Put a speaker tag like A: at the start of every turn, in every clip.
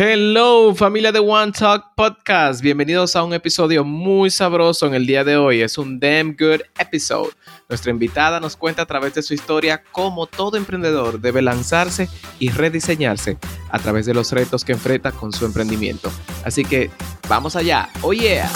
A: Hello familia de One Talk Podcast, bienvenidos a un episodio muy sabroso en el día de hoy, es un damn good episode. Nuestra invitada nos cuenta a través de su historia cómo todo emprendedor debe lanzarse y rediseñarse a través de los retos que enfrenta con su emprendimiento. Así que vamos allá, oh yeah.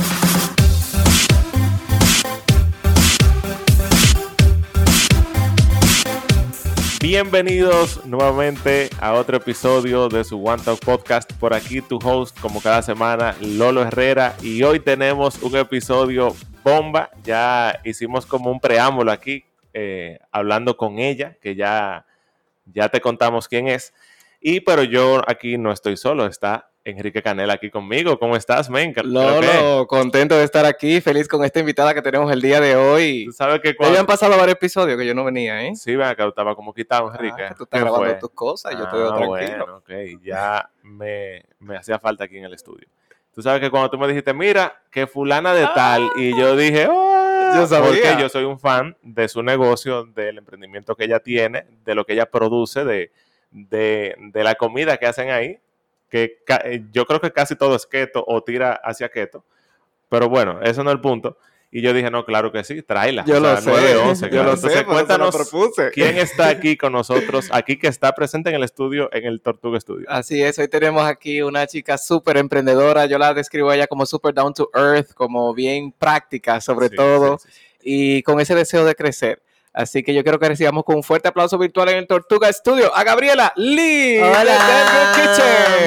A: Bienvenidos nuevamente a otro episodio de su One Talk Podcast. Por aquí tu host, como cada semana, Lolo Herrera. Y hoy tenemos un episodio bomba. Ya hicimos como un preámbulo aquí, eh, hablando con ella, que ya, ya te contamos quién es. Y pero yo aquí no estoy solo, está Enrique Canela aquí conmigo. ¿Cómo estás, men?
B: Lolo, contento de estar aquí, feliz con esta invitada que tenemos el día de hoy.
A: Tú sabes que
B: cuando... han pasado varios episodios que yo no venía, ¿eh?
A: Sí, ven acá, estaba como quitado,
B: ah,
A: Enrique.
B: tú estás grabando tus cosas, yo estoy ah, tranquilo.
A: Bueno, ok, ya me, me hacía falta aquí en el estudio. Tú sabes que cuando tú me dijiste, mira, que fulana de tal, y yo dije, oh, yo sabía. porque yo soy un fan de su negocio, del emprendimiento que ella tiene, de lo que ella produce, de, de, de la comida que hacen ahí que eh, yo creo que casi todo es keto o tira hacia keto, pero bueno, eso no es el punto. Y yo dije, no, claro que sí, tráela.
B: Yo lo sé, yo lo sé,
A: cuéntanos quién está aquí con nosotros, aquí que está presente en el estudio, en el Tortuga Studio.
B: Así es, hoy tenemos aquí una chica súper emprendedora, yo la describo a ella como súper down to earth, como bien práctica sobre todo, y con ese deseo de crecer. Así que yo quiero que recibamos con un fuerte aplauso virtual en el Tortuga Studio a Gabriela Lee.
C: Hola.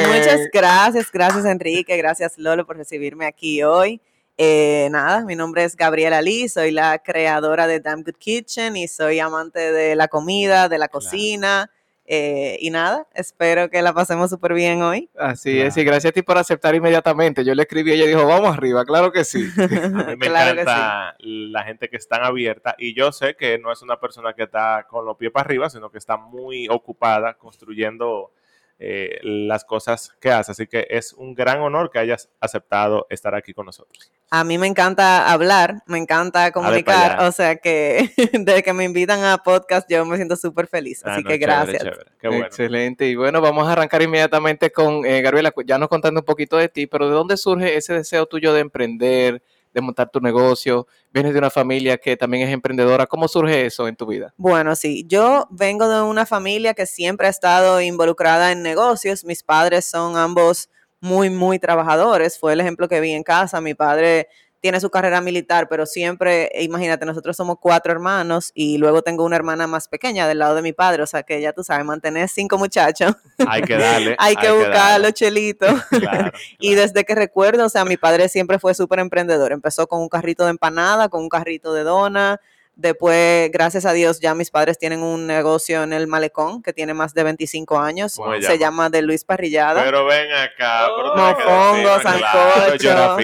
C: Muchas gracias, gracias Enrique, gracias Lolo por recibirme aquí hoy. Eh, nada, mi nombre es Gabriela Lee, soy la creadora de Damn Good Kitchen y soy amante de la comida, de la cocina. Eh, y nada, espero que la pasemos súper bien hoy.
B: Así es, y gracias a ti por aceptar inmediatamente. Yo le escribí y ella dijo, vamos arriba, claro que sí.
A: a mí me encanta la gente que está abierta y yo sé que no es una persona que está con los pies para arriba, sino que está muy ocupada construyendo eh, las cosas que hace. Así que es un gran honor que hayas aceptado estar aquí con nosotros.
C: A mí me encanta hablar, me encanta comunicar, o sea que desde que me invitan a podcast yo me siento súper feliz, ah, así que gracias.
B: Excelente, y bueno, vamos a arrancar inmediatamente con eh, Gabriela, ya nos contando un poquito de ti, pero ¿de dónde surge ese deseo tuyo de emprender? de montar tu negocio, vienes de una familia que también es emprendedora. ¿Cómo surge eso en tu vida?
C: Bueno, sí, yo vengo de una familia que siempre ha estado involucrada en negocios. Mis padres son ambos muy, muy trabajadores. Fue el ejemplo que vi en casa. Mi padre tiene su carrera militar, pero siempre, imagínate, nosotros somos cuatro hermanos y luego tengo una hermana más pequeña del lado de mi padre, o sea que ya tú sabes, mantener cinco muchachos.
A: Hay que darle.
C: hay, que buscar los chelitos. y desde que recuerdo, o sea, mi padre siempre fue súper emprendedor. Empezó con un carrito de empanada, con un carrito de dona, Después, gracias a Dios, ya mis padres tienen un negocio en el Malecón que tiene más de 25 años. Se llama? De Luis Parrillada.
A: Pero ven acá.
C: Mofongo, sancocho.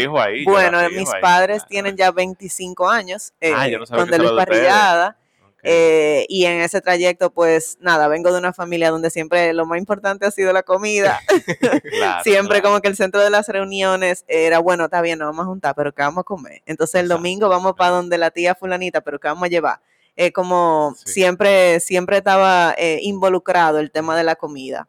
C: Bueno, mis padres tienen ya 25 años eh, ah, con de Luis Parrillada. Eh, y en ese trayecto, pues nada, vengo de una familia donde siempre lo más importante ha sido la comida. siempre como que el centro de las reuniones era, bueno, está bien, nos vamos a juntar, pero ¿qué vamos a comer? Entonces el domingo vamos para donde la tía fulanita, pero ¿qué vamos a llevar? Eh, como siempre, siempre estaba eh, involucrado el tema de la comida.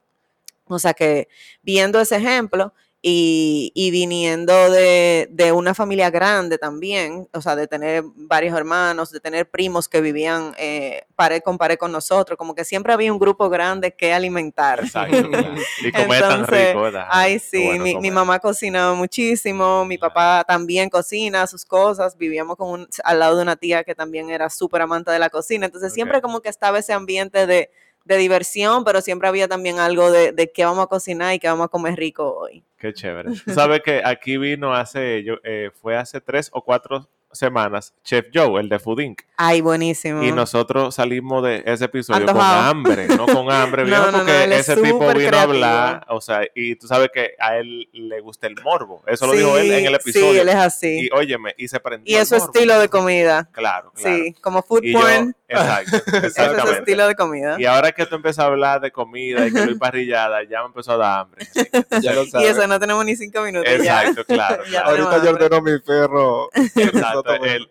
C: O sea que viendo ese ejemplo, y, y viniendo de, de, una familia grande también, o sea, de tener varios hermanos, de tener primos que vivían eh, pared con pared con nosotros, como que siempre había un grupo grande que alimentar.
A: Exacto, Y comer tan rico, ¿verdad?
C: Ay, sí, mi, mi, mamá cocinaba muchísimo, mi papá también cocina sus cosas, vivíamos con un, al lado de una tía que también era súper amante de la cocina, entonces siempre como que estaba ese ambiente de de diversión, pero siempre había también algo de, de qué vamos a cocinar y qué vamos a comer rico hoy.
A: Qué chévere. Sabes que aquí vino hace, yo, eh, fue hace tres o cuatro semanas Chef Joe, el de Food Inc.
C: Ay, buenísimo.
A: Y nosotros salimos de ese episodio con hambre, no con hambre, no, porque ese tipo vino a hablar, o sea, y tú sabes que a él le gusta el morbo. Eso lo dijo él en el episodio.
C: Sí, él es así.
A: Y óyeme, y se prendió.
C: Y es su estilo de comida.
A: Claro, claro.
C: Sí, como food porn.
A: Exacto, exactamente.
C: estilo de comida.
A: Y ahora que tú empiezas a hablar de comida y que lo parrillada, ya me empezó a dar hambre.
C: ya lo sabes. Y eso no tenemos ni cinco minutos.
A: Exacto, claro.
B: Ahorita yo ordeno mi perro.
A: Exacto el,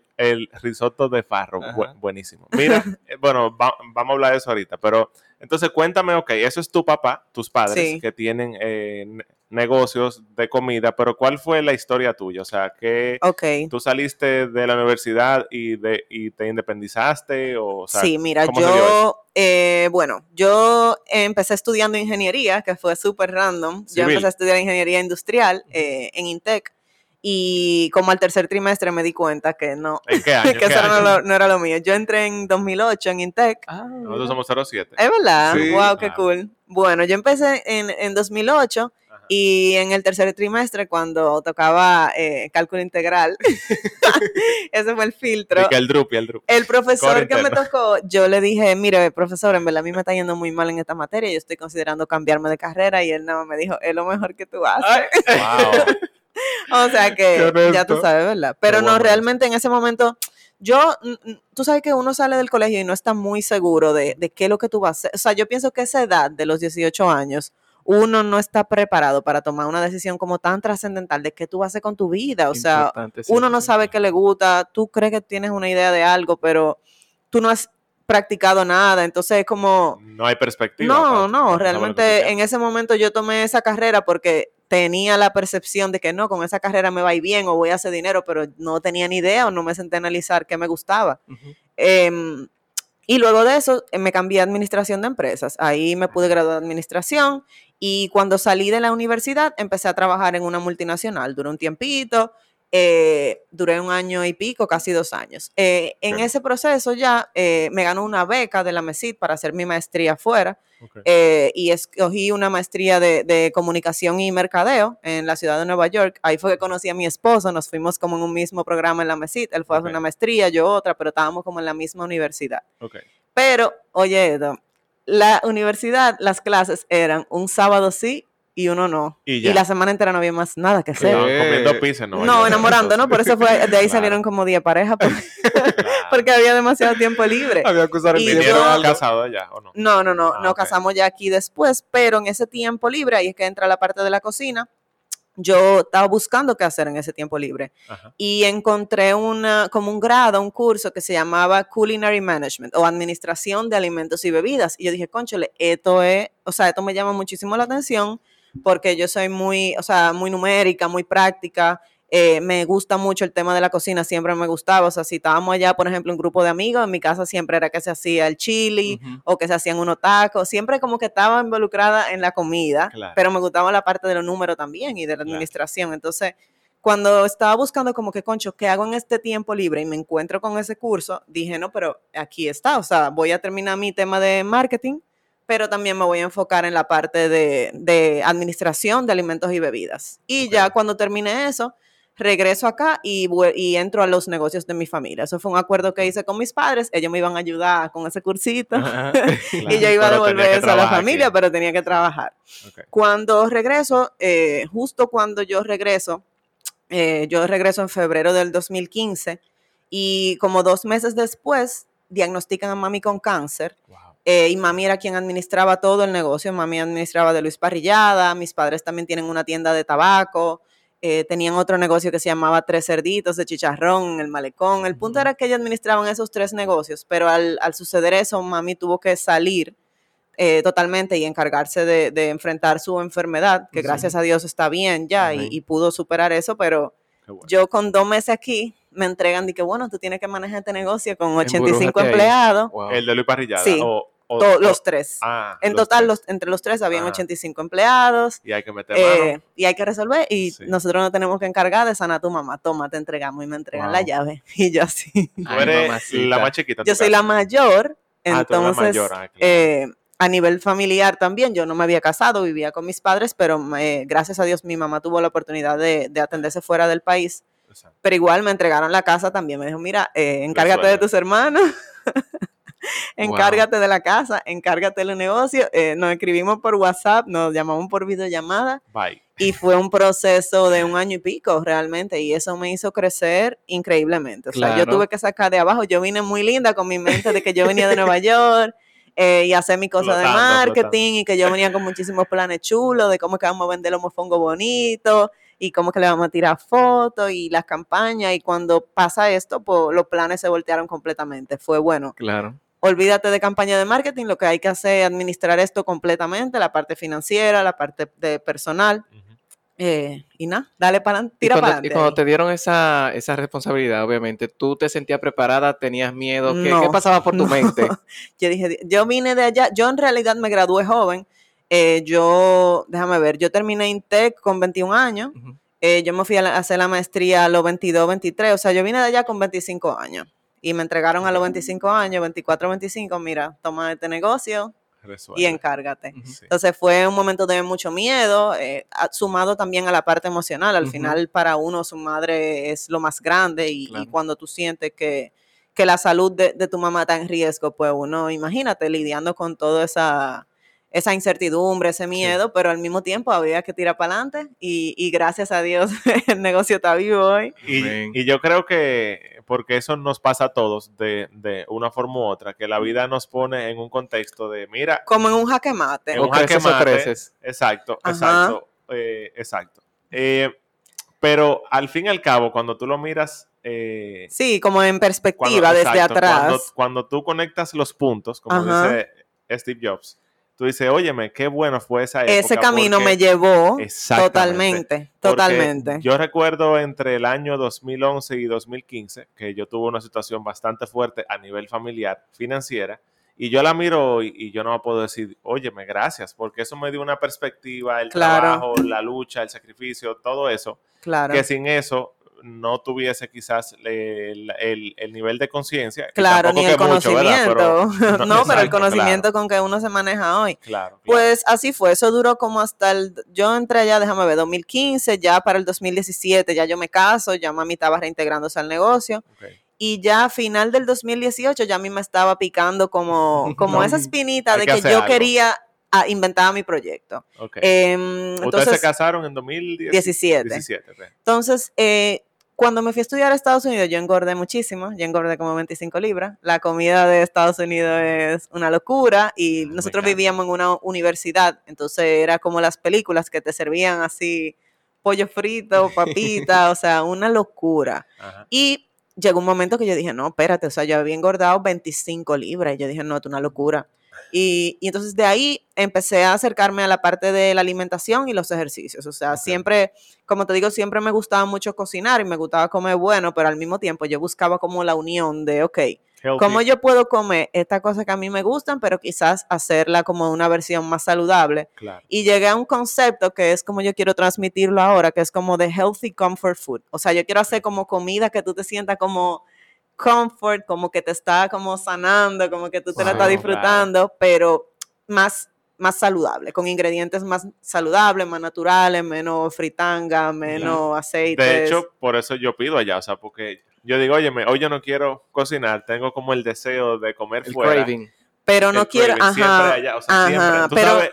A: risotto de farro, buenísimo. Mira, eh, bueno, vamos a hablar de eso ahorita, pero Entonces, cuéntame, ok, eso es tu papá, tus padres que tienen eh, negocios de comida, pero ¿cuál fue la historia tuya? O sea, que tú saliste de la universidad y, de, y te independizaste o,
C: Sí, mira, yo, eh, bueno, yo empecé estudiando ingeniería, que fue súper random. Yo empecé a estudiar ingeniería industrial eh, en Intec. Y como al tercer trimestre me di cuenta que no,
A: ¿En qué año?
C: que eso No, era lo mío. Yo entré en 2008 en Intec.
A: Ah, Nosotros somos 07.
C: Es verdad, wow, qué cool. Bueno, yo empecé en, en 2008 y en el tercer trimestre, cuando tocaba eh, cálculo integral, ese fue el filtro.
A: el drup, el drup.
C: El profesor que me tocó, yo le dije, mire, profesor, en verdad a mí me está yendo muy mal en esta materia, yo estoy considerando cambiarme de carrera, y él nada me dijo, es lo mejor que tú haces. o sea que ya tú sabes, ¿verdad? Pero no, realmente en ese momento yo, tú sabes que uno sale del colegio y no está muy seguro de, de, qué es lo que tú vas a hacer. O sea, yo pienso que esa edad de los 18 años, uno no está preparado para tomar una decisión como tan trascendental de qué tú vas a hacer con tu vida. O sea, uno no sabe qué le gusta, tú crees que tienes una idea de algo, pero tú no has practicado nada, entonces es como...
A: No hay perspectiva.
C: No, no, realmente en ese momento yo tomé esa carrera porque tenía la percepción de que no, con esa carrera me va a ir bien o voy a hacer dinero, pero no tenía ni idea o no me senté a analizar qué me gustaba. Em, y luego de eso eh, me cambié a administración de empresas. Ahí me pude graduar de administración y cuando salí de la universidad, empecé a trabajar en una multinacional. Duró un tiempito, eh, duré un año y pico, casi dos años. Eh, en ese proceso ya eh, me ganó una beca de la MESID para hacer mi maestría afuera y escogí una maestría de, comunicación y mercadeo en la ciudad de Nueva York. Ahí fue que conocí a mi esposo, nos fuimos como en un mismo programa en la MESID. Él fue a hacer una maestría, yo otra, pero estábamos como en la misma universidad. Pero, oye, la universidad, las clases eran un sábado sí y uno no. Y, la semana entera no había más nada que hacer.
A: comiendo pizza, ¿no?
C: No, enamorando, ¿no? Por eso fue, de ahí salieron como 10 parejas, porque, había demasiado tiempo libre.
A: Había que usar el dinero casado ya, ¿o no?
C: No, no, no, ah, nos casamos ya aquí después, pero en ese tiempo libre, ahí es que entra la parte de la cocina, yo estaba buscando qué hacer en ese tiempo libre y encontré una, como un grado, un curso que se llamaba Culinary Management o Administración de Alimentos y Bebidas. Y yo dije, conchole, esto es, o sea, esto me llama muchísimo la atención porque yo soy muy, o sea, muy numérica, muy práctica eh, me gusta mucho el tema de la cocina, siempre me gustaba. O sea, si estábamos allá, por ejemplo, un grupo de amigos, en mi casa siempre era que se hacía el chili o que se hacían unos tacos. Siempre como que estaba involucrada en la comida, pero me gustaba la parte de los números también y de la administración. Entonces, cuando estaba buscando como que, concho, ¿qué hago en este tiempo libre? Y me encuentro con ese curso, dije, no, pero aquí está. O sea, voy a terminar mi tema de marketing pero también me voy a enfocar en la parte de, administración de alimentos y bebidas. Y ya cuando termine eso, regreso acá y, y, entro a los negocios de mi familia. Eso fue un acuerdo que hice con mis padres, ellos me iban a ayudar con ese cursito y yo iba a devolver eso a la familia, pero tenía que trabajar. Cuando regreso, eh, justo cuando yo regreso, eh, yo regreso en febrero del 2015 y como dos meses después diagnostican a mami con cáncer. Eh, y mami era quien administraba todo el negocio. Mami administraba de Luis Parrillada, mis padres también tienen una tienda de tabaco. Eh, tenían otro negocio que se llamaba Tres Cerditos de Chicharrón en el Malecón. El punto era que ellos administraban esos tres negocios, pero al, suceder eso, mami tuvo que salir eh, totalmente y encargarse de, enfrentar su enfermedad, que gracias a Dios está bien ya y, pudo superar eso, pero yo con dos meses aquí me entregan y que bueno, tú tienes que manejar este negocio con 85 empleados.
A: El de Luis Parrillada.
C: Sí los tres. Ah, en total, los, entre los tres habían 85 ah. empleados.
A: Y hay que meter eh,
C: Y hay que resolver. Y nosotros nos tenemos que encargar de sanar a tu mamá. Toma, te entregamos y me entregan la llave. Y yo así.
A: Tú eres la más chiquita.
C: Yo soy la mayor. Ah, entonces, eh, a nivel familiar también, yo no me había casado, vivía con mis padres, pero eh, gracias a Dios mi mamá tuvo la oportunidad de, de atenderse fuera del país. Pero igual me entregaron la casa también. Me dijo, mira, encárgate de tus hermanos. encárgate de la casa, encárgate del negocio. Eh, nos escribimos por WhatsApp, nos llamamos por videollamada. Y fue un proceso de un año y pico realmente. Y eso me hizo crecer increíblemente. O sea, yo tuve que sacar de abajo. Yo vine muy linda con mi mente de que yo venía de Nueva York. Eh, y hacer mi cosa de marketing y que yo venía con muchísimos planes chulos de cómo que vamos a vender los mofongos bonitos y cómo que le vamos a tirar fotos y las campañas y cuando pasa esto, pues los planes se voltearon completamente. Fue bueno.
A: Claro
C: olvídate de campaña de marketing, lo que hay que hacer es administrar esto completamente, la parte financiera, la parte de personal. Eh, y nada, dale para tira para
B: adelante. Y cuando te dieron esa, esa, responsabilidad, obviamente, ¿tú te sentías preparada? ¿Tenías miedo? ¿Qué, pasaba por tu mente?
C: yo dije, yo vine de allá, yo en realidad me gradué joven. Eh, yo, déjame ver, yo terminé INTEC con 21 años. Eh, yo me fui a, hacer la maestría a los 22, 23. O sea, yo vine de allá con 25 años. Y me entregaron a los 25 años, 24, 25, mira, toma este negocio, y encárgate. Entonces fue un momento de mucho miedo, eh, sumado también a la parte emocional. Al final para uno su madre es lo más grande y, cuando tú sientes que, que la salud de, de, tu mamá está en riesgo, pues uno, imagínate, lidiando con toda esa, esa incertidumbre, ese miedo, pero al mismo tiempo había que tirar para adelante y, y, gracias a Dios el negocio está vivo hoy.
A: Y, y yo creo que porque eso nos pasa a todos de, de, una forma u otra, que la vida nos pone en un contexto de, mira...
C: Como en un jaque mate.
A: En un jaque mate. Exacto, exacto, eh, exacto. Eh, pero al fin y al cabo, cuando tú lo miras... Eh,
C: sí, como en perspectiva, desde atrás.
A: Cuando, cuando, tú conectas los puntos, como dice Steve Jobs, tú dices, óyeme, qué bueno fue esa época.
C: Ese camino me llevó totalmente, totalmente.
A: Yo recuerdo entre el año 2011 y 2015 que yo tuve una situación bastante fuerte a nivel familiar, financiera, y yo la miro hoy y yo no puedo decir, óyeme, gracias, porque eso me dio una perspectiva, el trabajo, la lucha, el sacrificio, todo eso. Claro. Que sin eso no tuviese quizás el, el, nivel de conciencia.
C: Claro, ni el conocimiento. no, pero el conocimiento con que uno se maneja hoy. Claro, Pues así fue, eso duró como hasta el, yo entré allá, déjame ver, 2015, ya para el 2017 ya yo me caso, ya mami estaba reintegrándose al negocio. Y ya a final del 2018 ya a mí me estaba picando como, como esa espinita de que, yo quería ah, inventar mi proyecto.
A: Em, Ustedes se casaron en 2017.
C: Entonces, eh, cuando me fui a estudiar a Estados Unidos, yo engordé muchísimo, yo engordé como 25 libras. La comida de Estados Unidos es una locura y nosotros vivíamos en una universidad, entonces era como las películas que te servían así pollo frito, papita, o sea, una locura. Y llegó un momento que yo dije, no, espérate, o sea, yo había engordado 25 libras y yo dije, no, es una locura. Y, entonces de ahí empecé a acercarme a la parte de la alimentación y los ejercicios. O sea, siempre, como te digo, siempre me gustaba mucho cocinar y me gustaba comer bueno, pero al mismo tiempo yo buscaba como la unión de, ok, ¿cómo yo puedo comer estas cosas que a mí me gustan, pero quizás hacerla como una versión más saludable? Y llegué a un concepto que es como yo quiero transmitirlo ahora, que es como de healthy comfort food. O sea, yo quiero hacer como comida que tú te sientas como comfort, como que te está como sanando, como que tú te la estás disfrutando, pero más, más saludable, con ingredientes más saludables, más naturales, menos fritanga, menos aceite.
A: De hecho, por eso yo pido allá, o sea, porque yo digo, oye, hoy yo no quiero cocinar, tengo como el deseo de comer fuera.
C: Pero no quiero, ajá,
A: allá, o sea, siempre. ¿Tú pero, sabes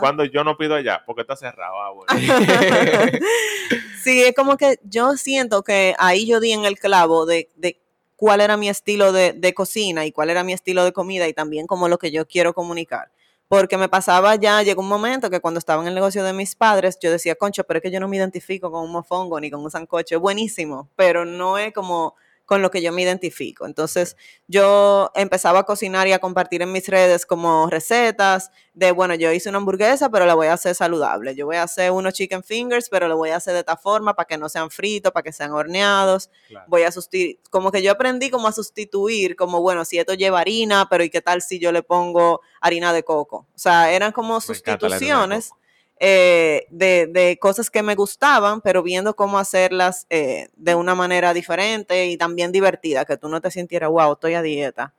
A: cuando yo no pido allá? Porque está cerrado. Ah,
C: sí, es como que yo siento que ahí yo di en el clavo de, de cuál era mi estilo de, cocina y cuál era mi estilo de comida y también como lo que yo quiero comunicar. Porque me pasaba ya, llegó un momento que cuando estaba en el negocio de mis padres, yo decía, concho, pero es que yo no me identifico con un mofongo ni con un sancocho, buenísimo, pero no es como con lo que yo me identifico. Entonces yo empezaba a cocinar y a compartir en mis redes como recetas de, bueno, yo hice una hamburguesa, pero la voy a hacer saludable. Yo voy a hacer unos chicken fingers, pero lo voy a hacer de esta forma para que no sean fritos, para que sean horneados. Voy a sustituir, como que yo aprendí como a sustituir, como, bueno, si esto lleva harina, pero ¿y qué tal si yo le pongo harina de coco? O sea, eran como sustituciones eh, de, de, cosas que me gustaban, pero viendo cómo hacerlas eh, de una manera diferente y también divertida, que tú no te sintieras, wow, estoy a dieta.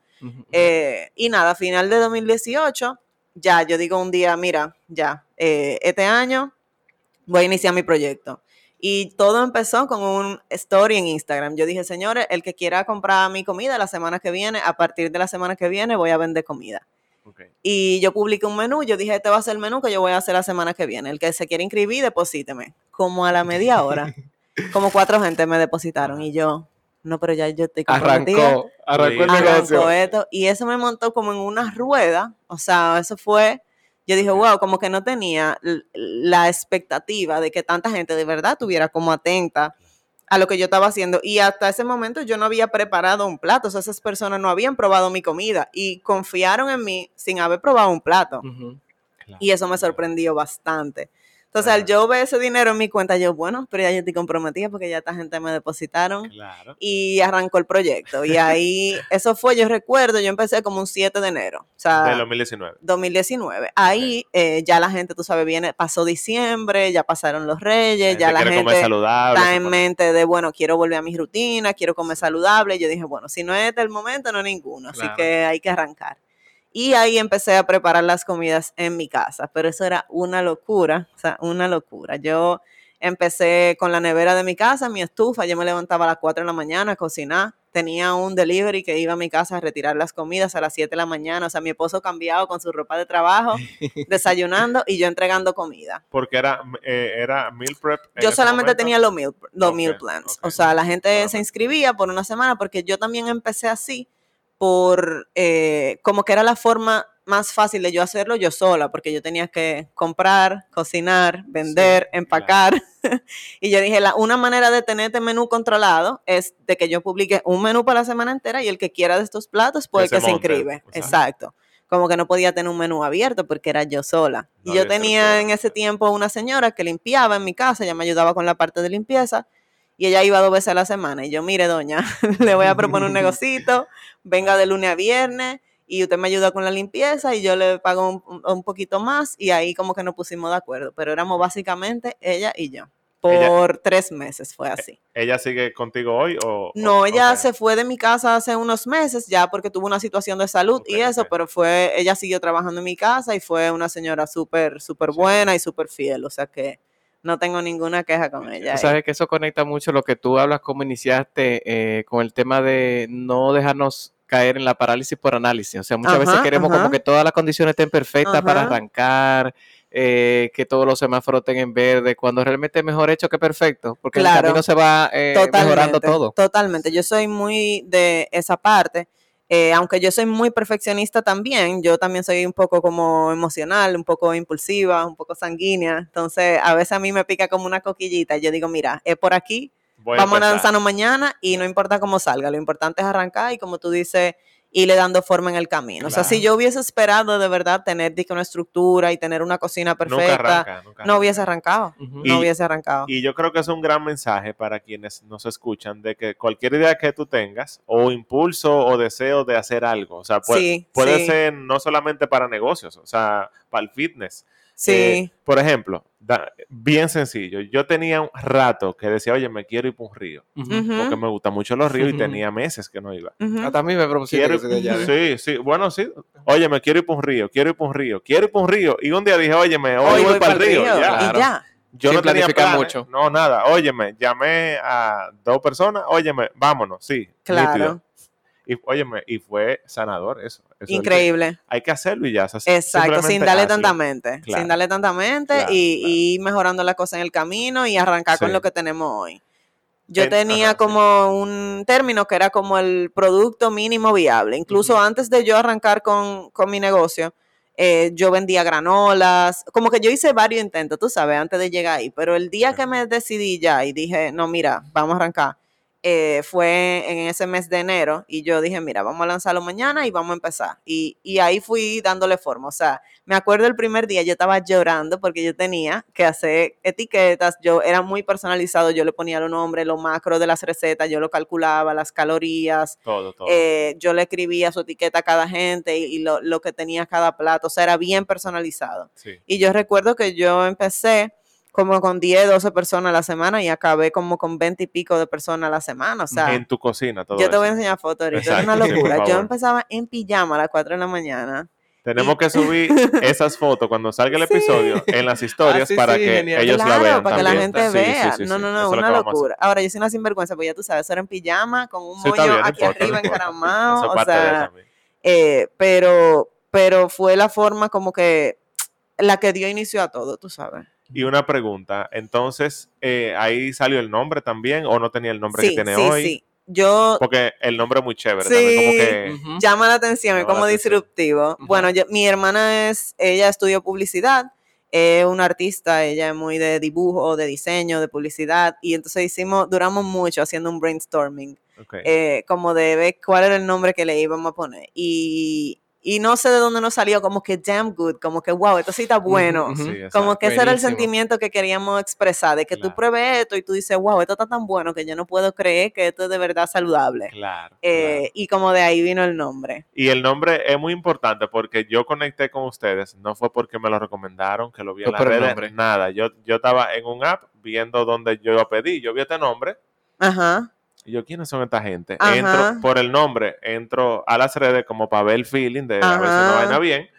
C: Eh, y nada, a final de 2018, ya yo digo un día, mira, ya, este año voy a iniciar mi proyecto. Y todo empezó con un story en Instagram. Yo dije, señores, el que quiera comprar mi comida la semana que viene, a partir de la semana que viene voy a vender comida. Y yo publiqué un menú, yo dije, este va a ser el menú que yo voy a hacer la semana que viene. El que se quiere inscribir, deposíteme. Como a la media hora, como cuatro gente me depositaron y yo, no, pero ya yo estoy
B: Arrancó, arrancó el negocio.
C: Esto, y eso me montó como en una rueda, o sea, eso fue, yo dije, wow, como que no tenía la expectativa de que tanta gente de verdad estuviera como atenta a lo que yo estaba haciendo. Y hasta ese momento yo no había preparado un plato. O sea, esas personas no habían probado mi comida y confiaron en mí sin haber probado un plato. Y eso me sorprendió bastante. Entonces, al yo ver ese dinero en mi cuenta, yo, bueno, pero ya yo estoy comprometida porque ya esta gente me depositaron. Y arrancó el proyecto. Y ahí, eso fue, yo recuerdo, yo empecé como un 7 de enero. O sea,
A: de 2019.
C: 2019. Ahí eh, ya la gente, tú sabes, viene, pasó diciembre, ya pasaron los reyes, ya la gente está en mente de, bueno, quiero volver a mi rutina, quiero comer saludable. Yo dije, bueno, si no es del momento, no ninguno. Así que hay que arrancar. Y ahí empecé a preparar las comidas en mi casa, pero eso era una locura, o sea, una locura. Yo empecé con la nevera de mi casa, mi estufa, yo me levantaba a las 4 de la mañana a cocinar. Tenía un delivery que iba a mi casa a retirar las comidas a las 7 de la mañana. O sea, mi esposo cambiado con su ropa de trabajo, desayunando y yo entregando comida.
A: Porque era, eh, era meal prep.
C: Yo solamente tenía los meal, los meal plans. O sea, la gente se inscribía por una semana porque yo también empecé así por eh, como que era la forma más fácil de yo hacerlo yo sola, porque yo tenía que comprar, cocinar, vender, empacar. y yo dije, la, una manera de tener este menú controlado es de que yo publique un menú para la semana entera y el que quiera de estos platos puede que, se, inscribe. Exacto. Como que no podía tener un menú abierto porque era yo sola. y yo tenía en ese tiempo una señora que limpiaba en mi casa, ella me ayudaba con la parte de limpieza y ella iba dos veces a la semana. Y yo, mire, doña, le voy a proponer un negocito, venga de lunes a viernes y usted me ayuda con la limpieza y yo le pago un, poquito más y ahí como que nos pusimos de acuerdo. Pero éramos básicamente ella y yo. Por tres meses fue así.
A: ¿Ella sigue contigo hoy o...?
C: No, ella se fue de mi casa hace unos meses ya porque tuvo una situación de salud y eso, pero fue, ella siguió trabajando en mi casa y fue una señora súper, súper buena y súper fiel. O sea que no tengo ninguna queja con ella.
B: Sabes que eso conecta mucho lo que tú hablas, como iniciaste eh, con el tema de no dejarnos caer en la parálisis por análisis. O sea, muchas veces queremos como que todas las condiciones estén perfectas para arrancar, eh, que todos los semáforos estén en verde, cuando realmente es mejor hecho que perfecto, porque el camino se va eh, mejorando todo.
C: Totalmente, yo soy muy de esa parte. Eh, aunque yo soy muy perfeccionista también, yo también soy un poco como emocional, un poco impulsiva, un poco sanguínea. Entonces, a veces a mí me pica como una coquillita. Yo digo, mira, es por aquí, vamos a lanzarnos mañana y no importa cómo salga, lo importante es arrancar y como tú dices, y le dando forma en el camino. O sea, si yo hubiese esperado de verdad tener una estructura y tener una cocina perfecta, no hubiese arrancado. No hubiese arrancado.
A: Y yo creo que es un gran mensaje para quienes nos escuchan de que cualquier idea que tú tengas, o impulso o deseo de hacer algo, o sea, puede, puede ser no solamente para negocios, o sea, para el fitness.
C: Sí. Eh,
A: por ejemplo, bien sencillo. Yo tenía un rato que decía, oye, me quiero ir por un río. Porque me gustan mucho los ríos y tenía meses que no iba.
B: Hasta a mí me propusieron
A: Sí, sí. Bueno, sí. Oye, me quiero ir por un río, quiero ir por un río, quiero ir por un río. Y un día dije, oye, me hoy, voy, para el río.
C: Y ya.
A: Yo no tenía mucho. No, nada. Óyeme, llamé a dos personas. Óyeme, vámonos. Sí.
C: Claro.
A: Y, óyeme, y fue sanador eso.
C: Increíble.
A: hay que hacerlo y ya.
C: Exacto, sin darle tanta mente. Sin darle tanta mente y, ir mejorando las cosas en el camino y arrancar con lo que tenemos hoy. Yo tenía como un término que era como el producto mínimo viable. Incluso antes de yo arrancar con, mi negocio, eh, yo vendía granolas, como que yo hice varios intentos, tú sabes, antes de llegar ahí, pero el día que me decidí ya y dije, no, mira, vamos a arrancar, eh, fue en ese mes de enero y yo dije, mira, vamos a lanzarlo mañana y vamos a empezar. Y, y, ahí fui dándole forma. O sea, me acuerdo el primer día yo estaba llorando porque yo tenía que hacer etiquetas, yo era muy personalizado, yo le ponía los nombres, los macros de las recetas, yo lo calculaba, las calorías,
A: todo, todo.
C: Eh, yo le escribía su etiqueta a cada gente y, lo, lo, que tenía cada plato, o sea, era bien personalizado. Y yo recuerdo que yo empecé como con 10, 12 personas a la semana y acabé como con 20 y pico de personas a la semana. O sea,
A: en tu cocina, todo
C: Yo te voy a enseñar fotos ahorita. Es una locura. Yo empezaba en pijama a las 4 de la mañana.
A: Tenemos que subir esas fotos cuando salga el episodio en las historias ah, para que ellos la vean.
C: Para que la gente vea. no, no, no, una locura. Ahora, yo soy una sinvergüenza, pues ya tú sabes, era en pijama, con un moño aquí arriba encaramado. o sea, eh, pero, pero fue la forma como que la que dio inicio a todo, tú sabes.
A: Y una pregunta, entonces, eh, ¿ahí salió el nombre también o no tenía el nombre que tiene hoy? Sí, sí.
C: Yo,
A: Porque el nombre es muy chévere.
C: Sí,
A: como
C: que, llama la atención, es como disruptivo. Bueno, mi hermana es, ella estudió publicidad es una artista, ella es muy de dibujo, de diseño, de publicidad, y entonces hicimos, duramos mucho haciendo un brainstorming, eh, como de ver cuál era el nombre que le íbamos a poner. Y, y no sé de dónde nos salió, como que damn good, como que wow, esto sí está bueno. como que ese era el sentimiento que queríamos expresar, de que tú pruebes esto y tú dices, wow, esto está tan bueno que yo no puedo creer que esto es de verdad saludable. Claro. Eh, y como de ahí vino el nombre.
A: Y el nombre es muy importante porque yo conecté con ustedes, no fue porque me lo recomendaron, que lo vi en la red, nada. Yo, yo estaba en un app viendo dónde yo lo pedí, yo vi este nombre. Ajá y yo, ¿quiénes son esta gente? Entro por el nombre, entro a las redes como para ver el feeling de a ver si no vaina bien.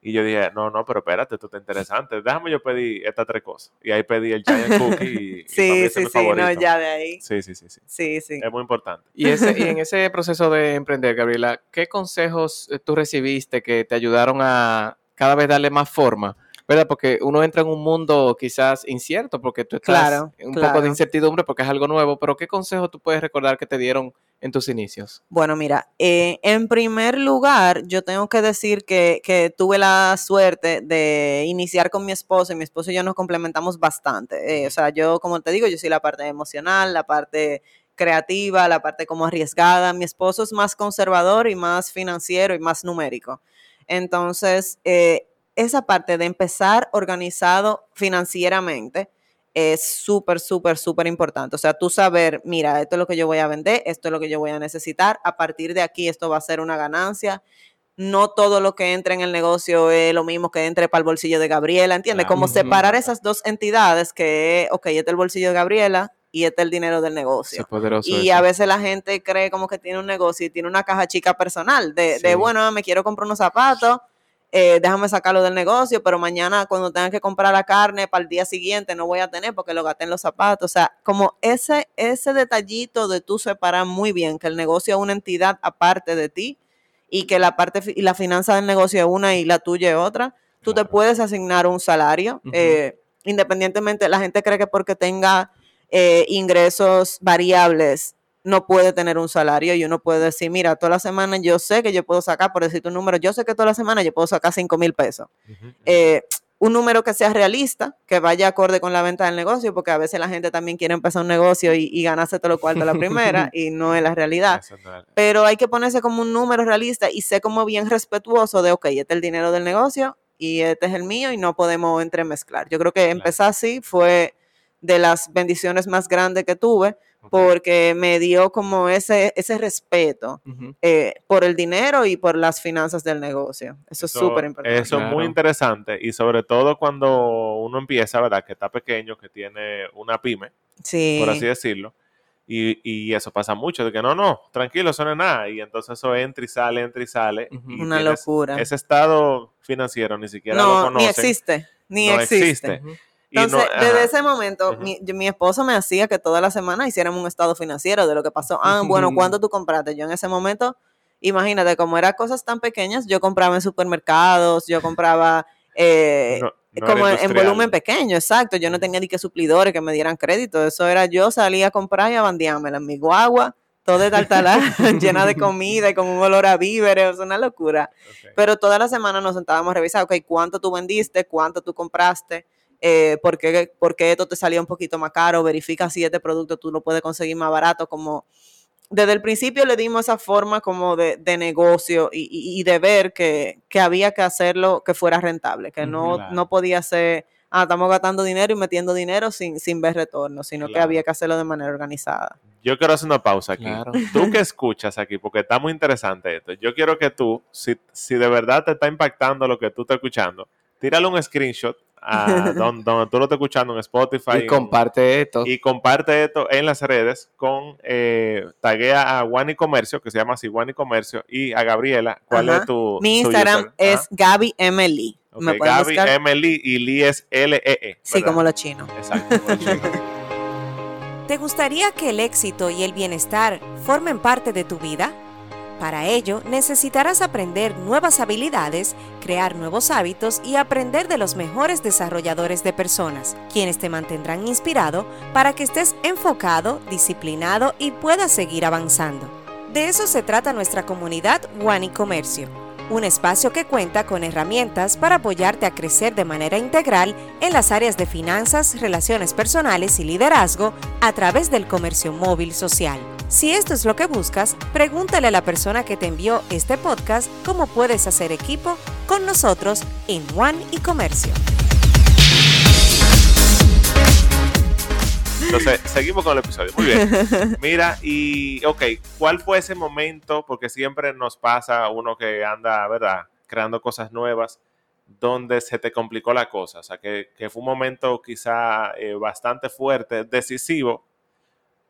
A: Y yo dije, no, no, pero espérate, esto está interesante. Déjame yo pedir estas tres cosas. Y ahí pedí el Giant Cookie. Y,
C: sí, sí, sí, no, ya de ahí.
A: Sí, sí, sí, sí.
C: Sí, sí.
A: Es muy importante.
B: Y, ese, y en ese proceso de emprender, Gabriela, ¿qué consejos tú recibiste que te ayudaron a cada vez darle más forma ¿verdad? Porque uno entra en un mundo quizás incierto, porque tú estás en un poco de incertidumbre porque es algo nuevo, pero ¿qué consejo tú puedes recordar que te dieron en tus inicios?
C: Bueno, mira, eh, en primer lugar, yo tengo que decir que, que, tuve la suerte de iniciar con mi esposo y mi esposo y yo nos complementamos bastante. Eh, o sea, yo, como te digo, yo soy la parte emocional, la parte creativa, la parte como arriesgada. Mi esposo es más conservador y más financiero y más numérico. Entonces, eh, esa parte de empezar organizado financieramente es súper, súper, súper importante. O sea, tú saber, mira, esto es lo que yo voy a vender, esto es lo que yo voy a necesitar, a partir de aquí esto va a ser una ganancia. No todo lo que entre en el negocio es lo mismo que entre para el bolsillo de Gabriela, ¿entiendes? Como separar esas dos entidades que, ok, este es el bolsillo de Gabriela, y este es el dinero del negocio. y a veces la gente cree como que tiene un negocio y tiene una caja chica personal de, de bueno, me quiero comprar unos zapatos, eh, déjame sacarlo del negocio, pero mañana cuando tenga que comprar la carne para el día siguiente no voy a tener porque lo gasté en los zapatos. O sea, como ese, ese detallito de tú separar muy bien que el negocio es una entidad aparte de ti y que la parte y la finanza del negocio es una y la tuya es otra, tú te puedes asignar un salario. Eh, independientemente, la gente cree que porque tenga eh, ingresos variables no puede tener un salario y uno puede decir, mira, toda la semana yo sé que yo puedo sacar, por decir tu número, yo sé que toda la semana yo puedo sacar 5 mil pesos. Eh, un número que sea realista, que vaya acorde con la venta del negocio, porque a veces la gente también quiere empezar un negocio y, ganarse todo lo cual de la primera y no es la realidad. Pero hay que ponerse como un número realista y ser como bien respetuoso de, ok, este es el dinero del negocio y este es el mío y no podemos entremezclar. Yo creo que empezar así fue de las bendiciones más grandes que tuve, porque me dio como ese, ese respeto eh, por el dinero y por las finanzas del negocio. Eso, es súper importante.
A: Eso es muy interesante y sobre todo cuando uno empieza, ¿verdad? Que está pequeño, que tiene una pyme, por así decirlo. Y, y, eso pasa mucho, de que no, no, tranquilo, eso no es nada. Y entonces eso entra y sale, entra y sale.
C: Una locura.
A: Ese estado financiero ni siquiera lo conocen.
C: Ni existe, ni existe. Entonces, desde ese momento, mi, esposo me hacía que toda la semana hiciéramos un estado financiero de lo que pasó. Ah, bueno, ¿cuánto tú compraste? Yo en ese momento, imagínate, como eran cosas tan pequeñas, yo compraba en supermercados, yo compraba eh, como en, volumen pequeño, exacto. Yo no tenía ni que suplidores que me dieran crédito. Eso era yo salía a comprar y a bandeármela en mi guagua todo de taltalá, llena de comida y con un olor a víveres, es una locura. Pero toda la semana nos sentábamos a revisar, ok, cuánto tú vendiste, cuánto tú compraste, eh, ¿por, qué, esto te salía un poquito más caro, verifica si este producto tú lo puedes conseguir más barato, como desde el principio le dimos esa forma como de, negocio y, de ver que, había que hacerlo que fuera rentable, que no, no podía ser, ah, estamos gastando dinero y metiendo dinero sin, sin ver retorno, sino que había que hacerlo de manera organizada.
A: Yo quiero hacer una pausa aquí. Tú que escuchas aquí, porque está muy interesante esto. Yo quiero que tú, si, si de verdad te está impactando lo que tú estás escuchando, tírale un screenshot donde, tú lo estás escuchando en Spotify.
B: Y comparte esto.
A: Y comparte esto en las redes con, eh, taguea a Wani Comercio, que se llama así Wani Comercio, y a Gabriela. ¿Cuál es tu
C: Mi Instagram es Gaby M. Lee.
A: Gaby M. Lee y Lee es L-E-E.
C: -E, sí, como lo chino.
A: Exacto,
D: ¿Te gustaría que el éxito y el bienestar formen parte de tu vida? Para ello, necesitarás aprender nuevas habilidades, crear nuevos hábitos y aprender de los mejores desarrolladores de personas, quienes te mantendrán inspirado para que estés enfocado, disciplinado y puedas seguir avanzando. De eso se trata nuestra comunidad One Comercio un espacio que cuenta con herramientas para apoyarte a crecer de manera integral en las áreas de finanzas, relaciones personales y liderazgo a través del comercio móvil social. Si esto es lo que buscas, pregúntale a la persona que te envió este podcast cómo puedes hacer equipo con nosotros en One y Comercio.
A: Entonces, seguimos con el episodio. Muy bien. Mira, y ok, ¿cuál fue ese momento? Porque siempre nos pasa uno que anda, ¿verdad? Creando cosas nuevas, donde se te complicó la cosa. O sea, que, fue un momento quizá eh, bastante fuerte, decisivo,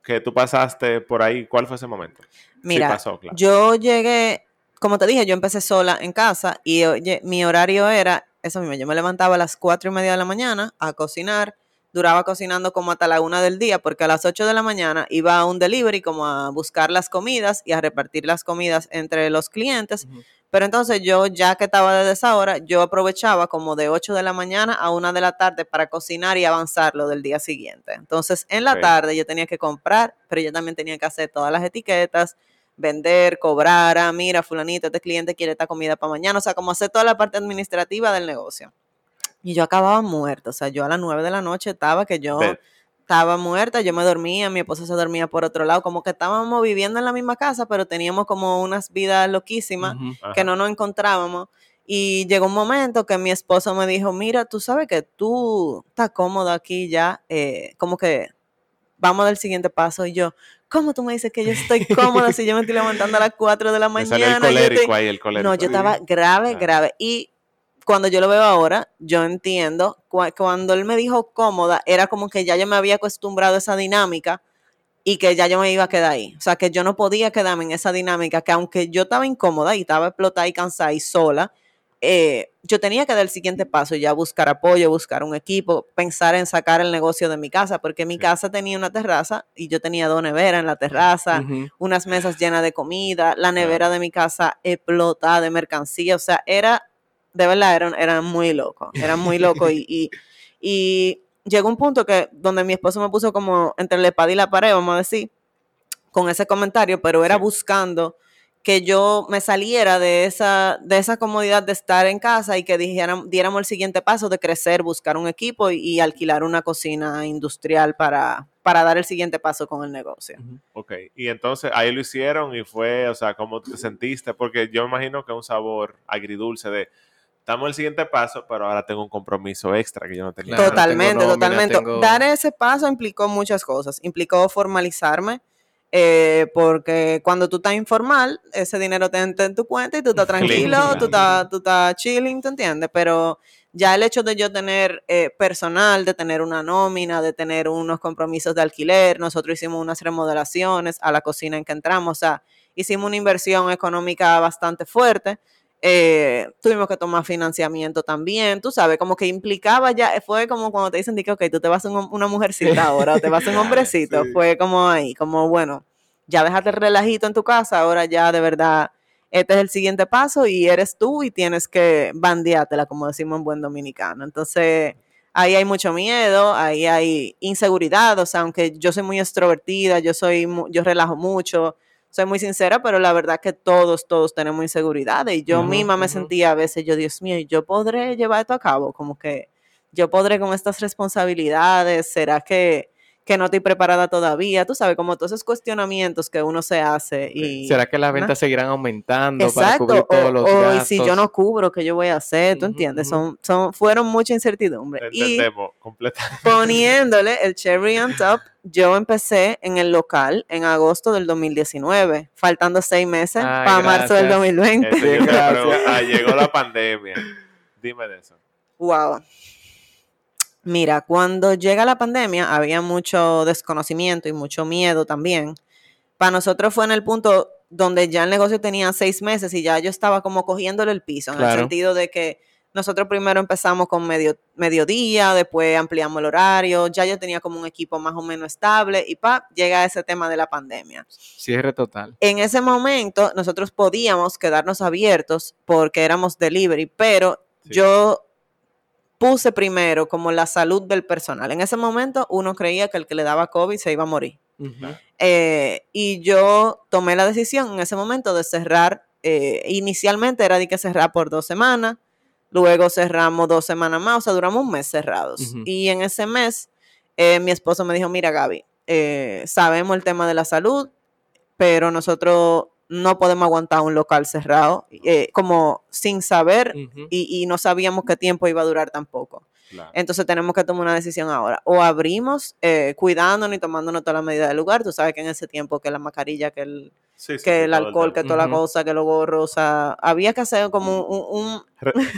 A: que tú pasaste por ahí. ¿Cuál fue ese momento?
C: Mira, yo llegué, como te dije, yo empecé sola en casa y oye, mi horario era eso mismo. Yo me levantaba a las cuatro y media de la mañana a cocinar duraba cocinando como hasta la una del día, porque a las 8 de la mañana iba a un delivery como a buscar las comidas y a repartir las comidas entre los clientes. Pero entonces yo, ya que estaba desde esa hora, yo aprovechaba como de 8 de la mañana a 1 de la tarde para cocinar y avanzar lo del día siguiente. Entonces en la tarde yo tenía que comprar, pero yo también tenía que hacer todas las etiquetas, vender, cobrar, ah, mira, fulanito, este cliente quiere esta comida para mañana, o sea, como hacer toda la parte administrativa del negocio. Y yo acababa muerta, o sea, yo a las nueve de la noche estaba que yo estaba muerta, yo me dormía, mi esposa se dormía por otro lado, como que estábamos viviendo en la misma casa, pero teníamos como unas vidas loquísimas que no nos encontrábamos. Y llegó un momento que mi esposo me dijo, mira, tú sabes que tú estás cómoda aquí ya, eh, como que vamos del siguiente paso. Y yo, ¿cómo tú me dices que yo estoy cómoda si yo me estoy levantando a las 4 de la mañana? No, yo estaba grave, grave. Y cuando yo lo veo ahora, yo entiendo, cuando él me dijo cómoda, era como que ya yo me había acostumbrado a esa dinámica y que ya yo me iba a quedar ahí. O sea, que yo no podía quedarme en esa dinámica, que aunque yo estaba incómoda y estaba explotada y cansada y sola, eh, yo tenía que dar el siguiente paso, ya buscar apoyo, buscar un equipo, pensar en sacar el negocio de mi casa, porque mi casa tenía una terraza y yo tenía dos neveras en la terraza, unas mesas llenas de comida, la nevera de mi casa explotada de mercancía, o sea, era de verdad eran, eran muy locos, eran muy locos y, y, llegó un punto que donde mi esposo me puso como entre la espada y la pared, vamos a decir, con ese comentario, pero era buscando que yo me saliera de esa, de esa comodidad de estar en casa y que dijeran, diéramos el siguiente paso de crecer, buscar un equipo y, alquilar una cocina industrial para, para dar el siguiente paso con el negocio.
A: Ok, y entonces ahí lo hicieron y fue, o sea, ¿cómo te sentiste? Porque yo me imagino que un sabor agridulce de estamos en el siguiente paso, pero ahora tengo un compromiso extra que yo no tenía.
C: Totalmente, totalmente. Dar ese paso implicó muchas cosas. Implicó formalizarme, eh, porque cuando tú estás informal, ese dinero te entra en tu cuenta y tú estás tranquilo, tú estás, tú estás chilling, ¿te entiendes? Pero ya el hecho de yo tener eh, personal, de tener una nómina, de tener unos compromisos de alquiler, nosotros hicimos unas remodelaciones a la cocina en que entramos, o sea, hicimos una inversión económica bastante fuerte eh, tuvimos que tomar financiamiento también, tú sabes, como que implicaba ya, fue como cuando te dicen que, ok, tú te vas a una mujercita ahora o te vas a un hombrecito, fue como ahí, como bueno, ya déjate el relajito en tu casa, ahora ya de verdad, este es el siguiente paso y eres tú y tienes que bandeártela, como decimos en buen dominicano. Entonces, ahí hay mucho miedo, ahí hay inseguridad, o sea, aunque yo soy muy extrovertida, yo soy, yo relajo mucho, soy muy sincera, pero la verdad que todos, todos tenemos inseguridades. Y yo misma me sentía a veces, yo, Dios mío, yo podré llevar esto a cabo, como que yo podré con estas responsabilidades, ¿será que que no estoy preparada todavía, tú sabes, como todos esos cuestionamientos que uno se hace. y
B: ¿Será que las ventas seguirán aumentando para cubrir todos los o, gastos?
C: si yo no cubro, ¿qué yo voy a hacer? ¿Tú entiendes? son, son, fueron mucha incertidumbre.
A: Entendemos, y completamente.
C: Poniéndole el cherry on top, yo empecé en el local en agosto del 2019, faltando seis meses para marzo del 2020.
A: Ah, llegó la pandemia. Dime de eso.
C: Wow. Mira, cuando llega la pandemia había mucho desconocimiento y mucho miedo también. Para nosotros fue en el punto donde ya el negocio tenía seis meses y ya yo estaba como cogiéndole el piso, en el sentido de que nosotros primero empezamos con medio, mediodía, después ampliamos el horario, ya yo tenía como un equipo más o menos estable y pa, llega ese tema de la pandemia.
B: Cierre total.
C: En ese momento nosotros podíamos quedarnos abiertos porque éramos delivery, pero yo puse primero como la salud del personal. En ese momento uno creía que el que le daba COVID se iba a morir. Eh, y yo tomé la decisión en ese momento de cerrar eh, inicialmente era de que cerrar por dos semanas, luego cerramos dos semanas más, o sea, duramos un mes cerrados. Y en ese mes, eh, mi esposo me dijo, mira Gaby, sabemos el tema de la salud, pero nosotros no podemos aguantar un local cerrado, como sin saber y, y, no sabíamos qué tiempo iba a durar tampoco. Entonces tenemos que tomar una decisión ahora. O abrimos eh, cuidándonos y tomándonos todas las medidas del lugar. Tú sabes que en ese tiempo que la mascarilla, que el, que el alcohol, que toda la cosa, que los gorros, o sea, había que hacer como un...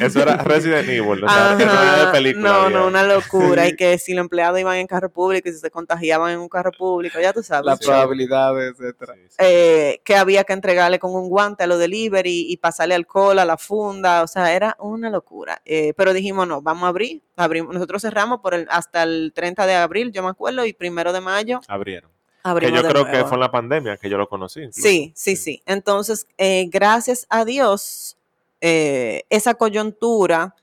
A: Eso era Resident Evil, o sea, no de película.
C: No, no, una locura. y que si los empleados iban en carro público y si se contagiaban en un carro público, ya tú sabes.
B: Las probabilidades, etcétera.
C: Eh, que había que entregarle con un guante a los delivery y pasarle alcohol a la funda, o sea, era una locura. Eh, pero dijimos, no, vamos a abrir, abrimos. Nosotros cerramos por el, hasta el 30 de abril, yo me acuerdo, y primero de mayo.
A: Abrieron que yo creo que fue en la pandemia que yo lo conocí.
C: Sí, sí, sí. Entonces, eh, gracias a Dios, eh, esa coyuntura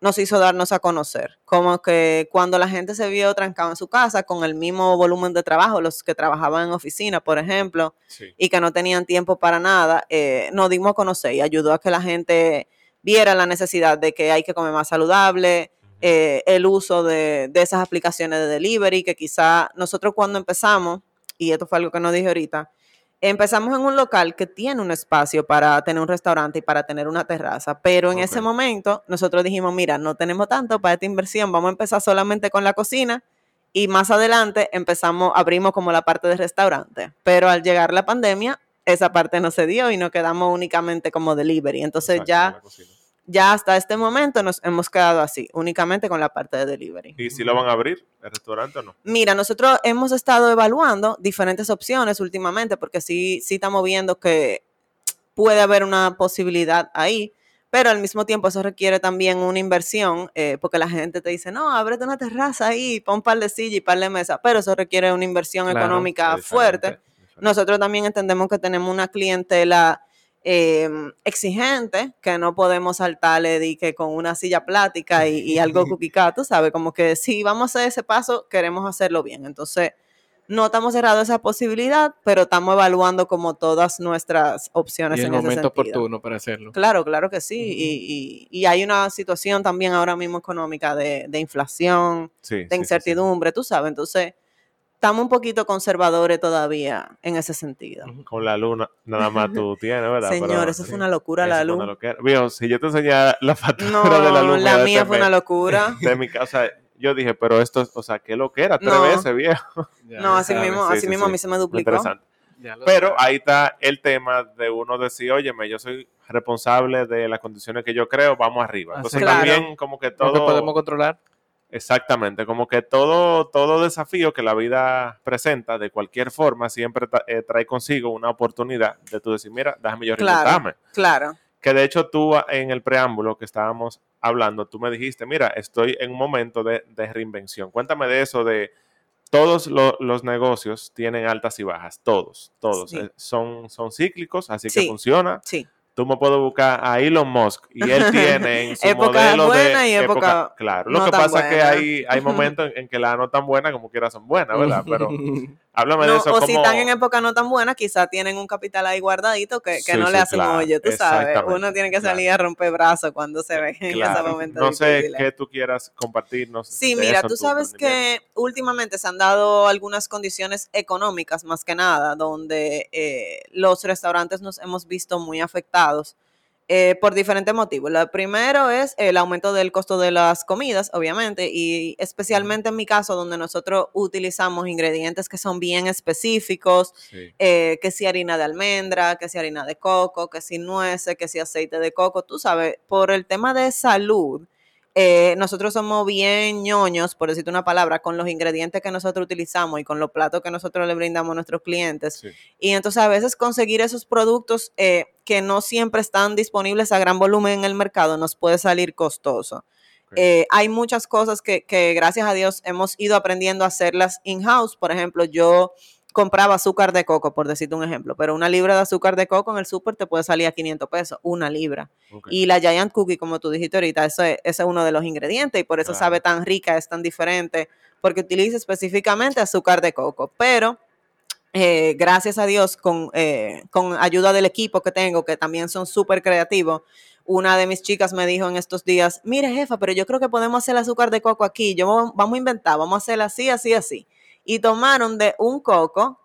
C: nos hizo darnos a conocer. Como que cuando la gente se vio trancada en su casa con el mismo volumen de trabajo, los que trabajaban en oficina, por ejemplo, y que no tenían tiempo para nada, eh, nos dimos a conocer y ayudó a que la gente viera la necesidad de que hay que comer más saludable, el uso de, de, esas aplicaciones de delivery, que quizá nosotros cuando empezamos, y esto fue algo que nos dije ahorita, empezamos en un local que tiene un espacio para tener un restaurante y para tener una terraza, pero en ese momento nosotros dijimos, mira, no tenemos tanto para esta inversión, vamos a empezar solamente con la cocina y más adelante empezamos, abrimos como la parte de restaurante, pero al llegar la pandemia, esa parte no se dio y nos quedamos únicamente como delivery, entonces ya ya hasta este momento nos hemos quedado así, únicamente con la parte de delivery.
A: ¿Y si lo van a abrir el restaurante o no?
C: Mira, nosotros hemos estado evaluando diferentes opciones últimamente porque sí, sí estamos viendo que puede haber una posibilidad ahí, pero al mismo tiempo eso requiere también una inversión, eh, porque la gente te dice, no, ábrete una terraza ahí, pon un par de sillas y par de mesas, pero eso requiere una inversión económica fuerte. Nosotros también entendemos que tenemos una clientela Em, exigente, que no podemos saltarle de que con una silla plática y, algo cuquicato, ¿sabes? Como que si vamos a hacer ese paso, queremos hacerlo bien. Entonces, no estamos cerrados esa posibilidad, pero estamos evaluando como todas nuestras opciones
B: y
C: el
B: en momento oportuno para hacerlo.
C: Claro, claro que sí. y, hay una situación también ahora mismo económica de, inflación, de incertidumbre, tú sabes. Entonces, estamos un poquito conservadores todavía en ese sentido.
A: Con la luna nada más tú tienes, ¿verdad?
C: Señor, eso fue una locura la luz.
A: Vio, si yo te enseñara la factura de la luz.
C: la mía fue una locura.
A: De mi casa, yo dije, pero esto, o sea, ¿qué lo que era? Tres veces, viejo.
C: no, así mismo, así mismo a mí se me duplicó. Interesante.
A: Pero ahí está el tema de uno decir, óyeme, yo soy responsable de las condiciones que yo creo, vamos arriba. Entonces también como que todo...
B: Lo podemos controlar.
A: Exactamente, como que todo, todo desafío que la vida presenta de cualquier forma siempre eh, trae consigo una oportunidad de tú decir, mira, déjame yo
C: claro, Claro.
A: Que de hecho tú en el preámbulo que estábamos hablando, tú me dijiste, mira, estoy en un momento de, reinvención. Cuéntame de eso, de todos los negocios tienen altas y bajas, todos, todos. Eh, son, son cíclicos, así que funciona.
C: Sí
A: tú me puedo buscar a Elon Musk y él tiene en su
C: época
A: modelo
C: buena
A: de
C: y época,
A: claro lo que pasa es que hay, hay momentos en, que las no tan buenas como quiera son buenas verdad pero Háblame de eso.
C: O si están en época no tan buena, quizás tienen un capital ahí guardadito que, no le hacen oye, tú sabes. Uno tiene que salir a romper brazos cuando se ve en ese momento.
A: No sé qué tú quieras compartirnos.
C: Sí, mira, tú sabes que últimamente se han dado algunas condiciones económicas, más que nada, donde eh, los restaurantes nos hemos visto muy afectados eh, por diferentes motivos. Lo primero es el aumento del costo de las comidas, obviamente, y especialmente en mi caso, donde nosotros utilizamos ingredientes que son bien específicos, eh, que si harina de almendra, que si harina de coco, que si nueces, que si aceite de coco, tú sabes, por el tema de salud eh, nosotros somos bien ñoños, por decirte una palabra, con los ingredientes que nosotros utilizamos y con los platos que nosotros le brindamos a nuestros clientes. Y entonces a veces conseguir esos productos eh, que no siempre están disponibles a gran volumen en el mercado nos puede salir costoso. Eh, hay muchas cosas que, que, gracias a Dios hemos ido aprendiendo a hacerlas in-house. Por ejemplo, yo compraba azúcar de coco, por decirte un ejemplo, pero una libra de azúcar de coco en el súper te puede salir a 500 pesos, una libra. Y la Giant Cookie, como tú dijiste ahorita, eso es, ese es uno de los ingredientes y por eso sabe tan rica, es tan diferente, porque utiliza específicamente azúcar de coco. Pero eh, gracias a Dios, con, eh, con ayuda del equipo que tengo, que también son súper creativos, una de mis chicas me dijo en estos días, mire jefa, pero yo creo que podemos hacer el azúcar de coco aquí, yo vamos a inventar, vamos a hacerla así, así, así. Y tomaron de un coco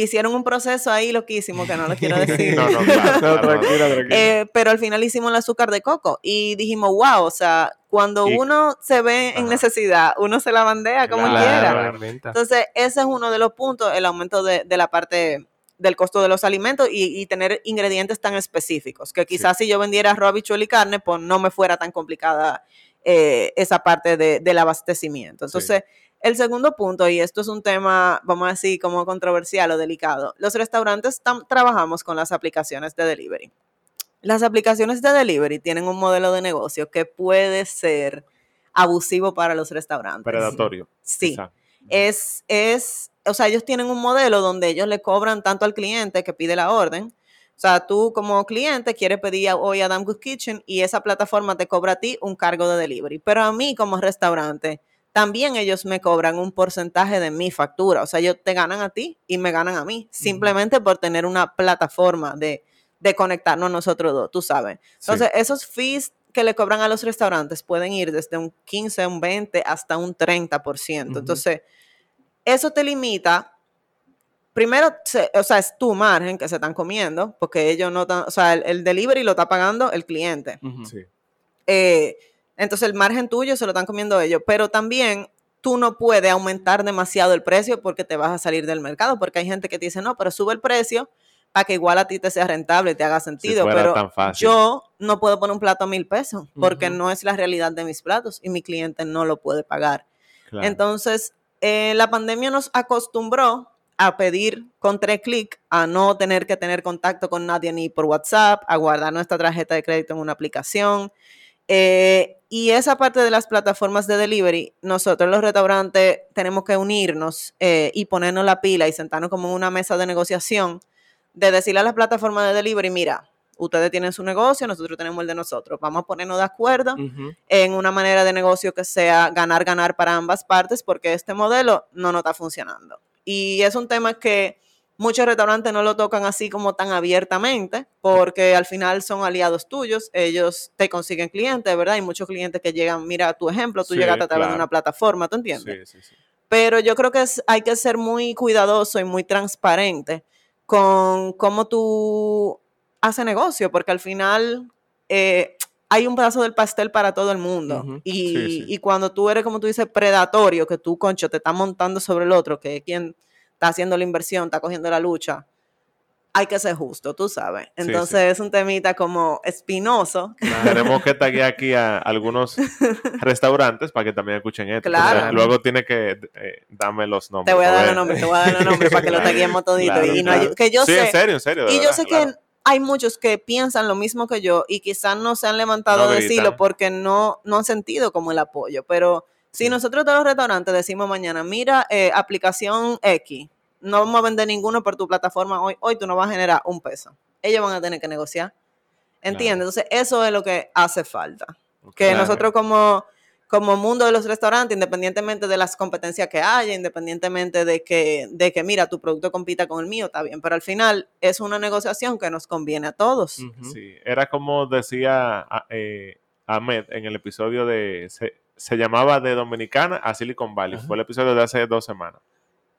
C: hicieron un proceso ahí loquísimo que no lo quiero decir. no, no, claro, eh, pero al final hicimos el azúcar de coco y dijimos, wow, o sea, cuando uno se ve en necesidad, uno se la bandea como quiera. Entonces, ese es uno de los puntos, el aumento de, la parte del costo de los alimentos y, tener ingredientes tan específicos, que quizás si yo vendiera arroz, habichuel y carne, pues no me fuera tan complicada eh, esa parte del abastecimiento. Entonces, el segundo punto, y esto es un tema, vamos a decir, como controversial o delicado, los restaurantes trabajamos con las aplicaciones de delivery. Las aplicaciones de delivery tienen un modelo de negocio que puede ser abusivo para los restaurantes.
A: Predatorio.
C: Sí. Es, es, o sea, ellos tienen un modelo donde ellos le cobran tanto al cliente que pide la orden. O sea, tú como cliente quieres pedir hoy a Damn Good Kitchen y esa plataforma te cobra a ti un cargo de delivery. Pero a mí como restaurante, también ellos me cobran un porcentaje de mi factura. O sea, ellos te ganan a ti y me ganan a mí, simplemente por tener una plataforma de, de conectarnos nosotros dos, tú sabes. Entonces, esos fees que le cobran a los restaurantes pueden ir desde un 15, un 20 hasta un 30%. Entonces, eso te limita. Primero, o sea, es tu margen que se están comiendo, porque ellos no, o sea, el, delivery lo está pagando el cliente. Sí. Eh, entonces el margen tuyo se lo están comiendo ellos, pero también tú no puedes aumentar demasiado el precio porque te vas a salir del mercado, porque hay gente que te dice, no, pero sube el precio para que igual a ti te sea rentable y te haga sentido, pero yo no puedo poner un plato a mil pesos porque no es la realidad de mis platos y mi cliente no lo puede pagar. Entonces, eh, la pandemia nos acostumbró a pedir con tres clics, a no tener que tener contacto con nadie ni por WhatsApp, a guardar nuestra tarjeta de crédito en una aplicación, eh, y esa parte de las plataformas de delivery, nosotros los restaurantes tenemos que unirnos eh, y ponernos la pila y sentarnos como en una mesa de negociación de decirle a las plataformas de delivery, mira, ustedes tienen su negocio, nosotros tenemos el de nosotros. Vamos a ponernos de acuerdo en una manera de negocio que sea ganar, ganar para ambas partes, porque este modelo no nos está funcionando. Y es un tema que Muchos restaurantes no lo tocan así como tan abiertamente, porque al final son aliados tuyos, ellos te consiguen clientes, ¿verdad? Hay muchos clientes que llegan, mira tu ejemplo, tú llegaste a través de una plataforma, ¿tú entiendes? Sí, sí, sí. Pero yo creo que hay que ser muy cuidadoso y muy transparente con cómo tú haces negocio, porque al final eh, hay un pedazo del pastel para todo el mundo. y, y, cuando tú eres, como tú dices, predatorio, que tú, concho, te estás montando sobre el otro, que quien está haciendo la inversión, está cogiendo la lucha, hay que ser justo, tú sabes. Entonces es un temita como espinoso.
A: tenemos que taguear aquí a algunos restaurantes para que también escuchen esto. Claro. luego tiene que eh, darme los nombres.
C: Te voy a dar los nombres, te voy a dar los nombres para que lo taguemos todito. que yo sí, sé, en serio, en serio. Y yo sé que hay muchos que piensan lo mismo que yo y quizás no se han levantado a decirlo porque no, no han sentido como el apoyo, pero si nosotros todos los restaurantes decimos mañana, mira, eh, aplicación X, no vamos a vender ninguno por tu plataforma hoy, hoy tú no vas a generar un peso. Ellos van a tener que negociar. ¿Entiendes? Entonces, eso es lo que hace falta. Que nosotros como, como mundo de los restaurantes, independientemente de las competencias que haya, independientemente de que, de que, mira, tu producto compita con el mío, está bien, pero al final es una negociación que nos conviene a todos.
A: Sí, era como decía eh, Ahmed en el episodio de se llamaba De Dominicana a Silicon Valley. Fue el episodio de hace dos semanas.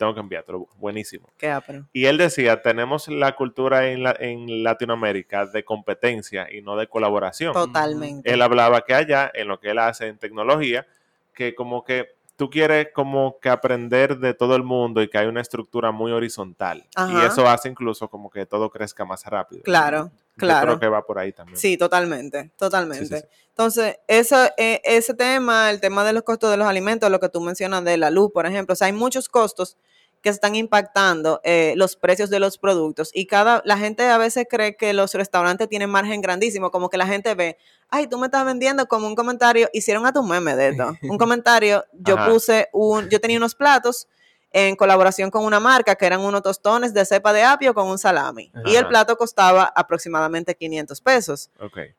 A: Tengo que enviártelo. Buenísimo.
C: Qué
A: Y él decía, tenemos la cultura en, la, en Latinoamérica de competencia y no de colaboración.
C: Totalmente.
A: Él hablaba que allá, en lo que él hace en tecnología, que como que tú quieres como que aprender de todo el mundo y que hay una estructura muy horizontal. Y eso hace incluso como que todo crezca más rápido.
C: Claro. Claro.
A: creo que va por ahí también.
C: Sí, totalmente, totalmente. Entonces, eso, eh, ese tema, el tema de los costos de los alimentos, lo que tú mencionas de la luz, por ejemplo, o sea, hay muchos costos que están impactando eh, los precios de los productos. Y cada la gente a veces cree que los restaurantes tienen margen grandísimo, como que la gente ve, ay, tú me estás vendiendo como un comentario, hicieron a tu meme de esto, un comentario, yo puse un, yo tenía unos platos en colaboración con una marca que eran unos tostones de cepa de apio con un salami. Y el plato costaba aproximadamente 500 pesos.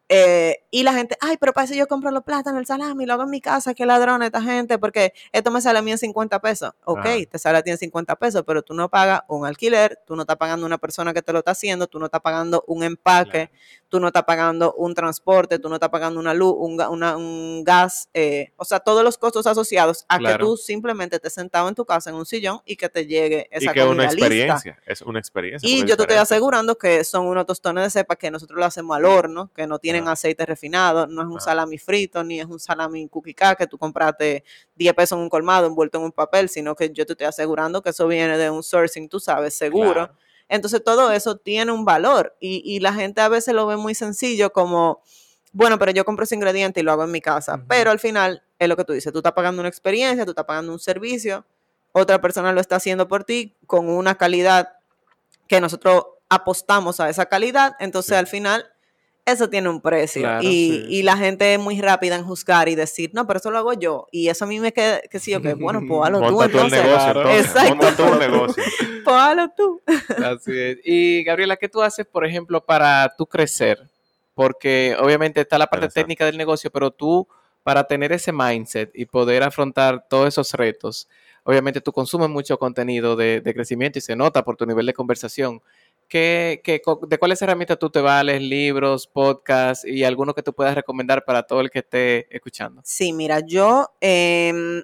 C: Eh, y la gente, ay, pero para eso yo compro los plátanos, el salami, lo hago en mi casa, qué ladrón esta gente, porque esto me sale a mí en 50 pesos. Ok, te sale a ti en 50 pesos, pero tú no pagas un alquiler, tú no estás pagando una persona que te lo está haciendo, tú no estás pagando un empaque, tú no estás pagando un transporte, tú no estás pagando una luz, un, un gas, eh, o sea, todos los costos asociados a que tú simplemente te sentado en tu casa en un sillón y que te llegue esa y que una
A: experiencia, es una experiencia.
C: Y yo te estoy asegurando que son unos tostones de cepa que nosotros lo hacemos al horno, que no tienen aceite refinado, no es un salami frito, ni es un salami cookie que tú compraste 10 pesos en un colmado envuelto en un papel, sino que yo te estoy asegurando que eso viene de un sourcing, tú sabes, seguro. Entonces todo eso tiene un valor y, y la gente a veces lo ve muy sencillo como bueno, pero yo compro ese ingrediente y lo hago en mi casa. Pero al final es lo que tú dices, tú estás pagando una experiencia, tú estás pagando un servicio otra persona lo está haciendo por ti con una calidad que nosotros apostamos a esa calidad, entonces al final eso tiene un precio y, la gente es muy rápida en juzgar y decir, no, pero eso lo hago yo. Y eso a mí me queda, que sí, que bueno, pues hazlo tú entonces.
A: El negocio, Exacto. negocio.
C: pues hazlo tú.
B: Así es. Y Gabriela, ¿qué tú haces, por ejemplo, para tú crecer? Porque obviamente está la parte técnica del negocio, pero tú, para tener ese mindset y poder afrontar todos esos retos, obviamente tú consumes mucho contenido de, crecimiento y se nota por tu nivel de conversación. ¿Qué, de cuáles herramientas tú te vales? ¿Libros, podcasts y alguno que tú puedas recomendar para todo el que esté escuchando?
C: Sí, mira, yo em,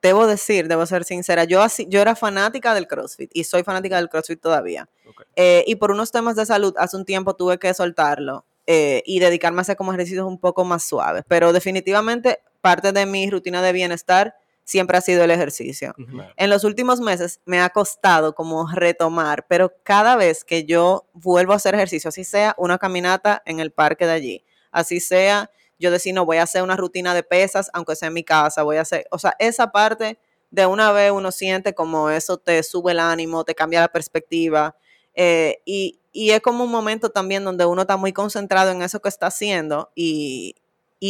C: debo decir, debo ser sincera, yo, así, yo era fanática del CrossFit y soy fanática del CrossFit todavía. Eh, y por unos temas de salud, hace un tiempo tuve que soltarlo eh, y dedicarme a hacer como ejercicios un poco más suaves. Pero definitivamente parte de mi rutina de bienestar siempre ha sido el ejercicio. En los últimos meses me ha costado como retomar, pero cada vez que yo vuelvo a hacer ejercicio, así sea una caminata en el parque de allí, así sea yo decir, no, voy a hacer una rutina de pesas, aunque sea en mi casa, voy a hacer, o sea, esa parte de una vez uno siente como eso te sube el ánimo, te cambia la perspectiva. Eh, y, es como un momento también donde uno está muy concentrado en eso que está haciendo y,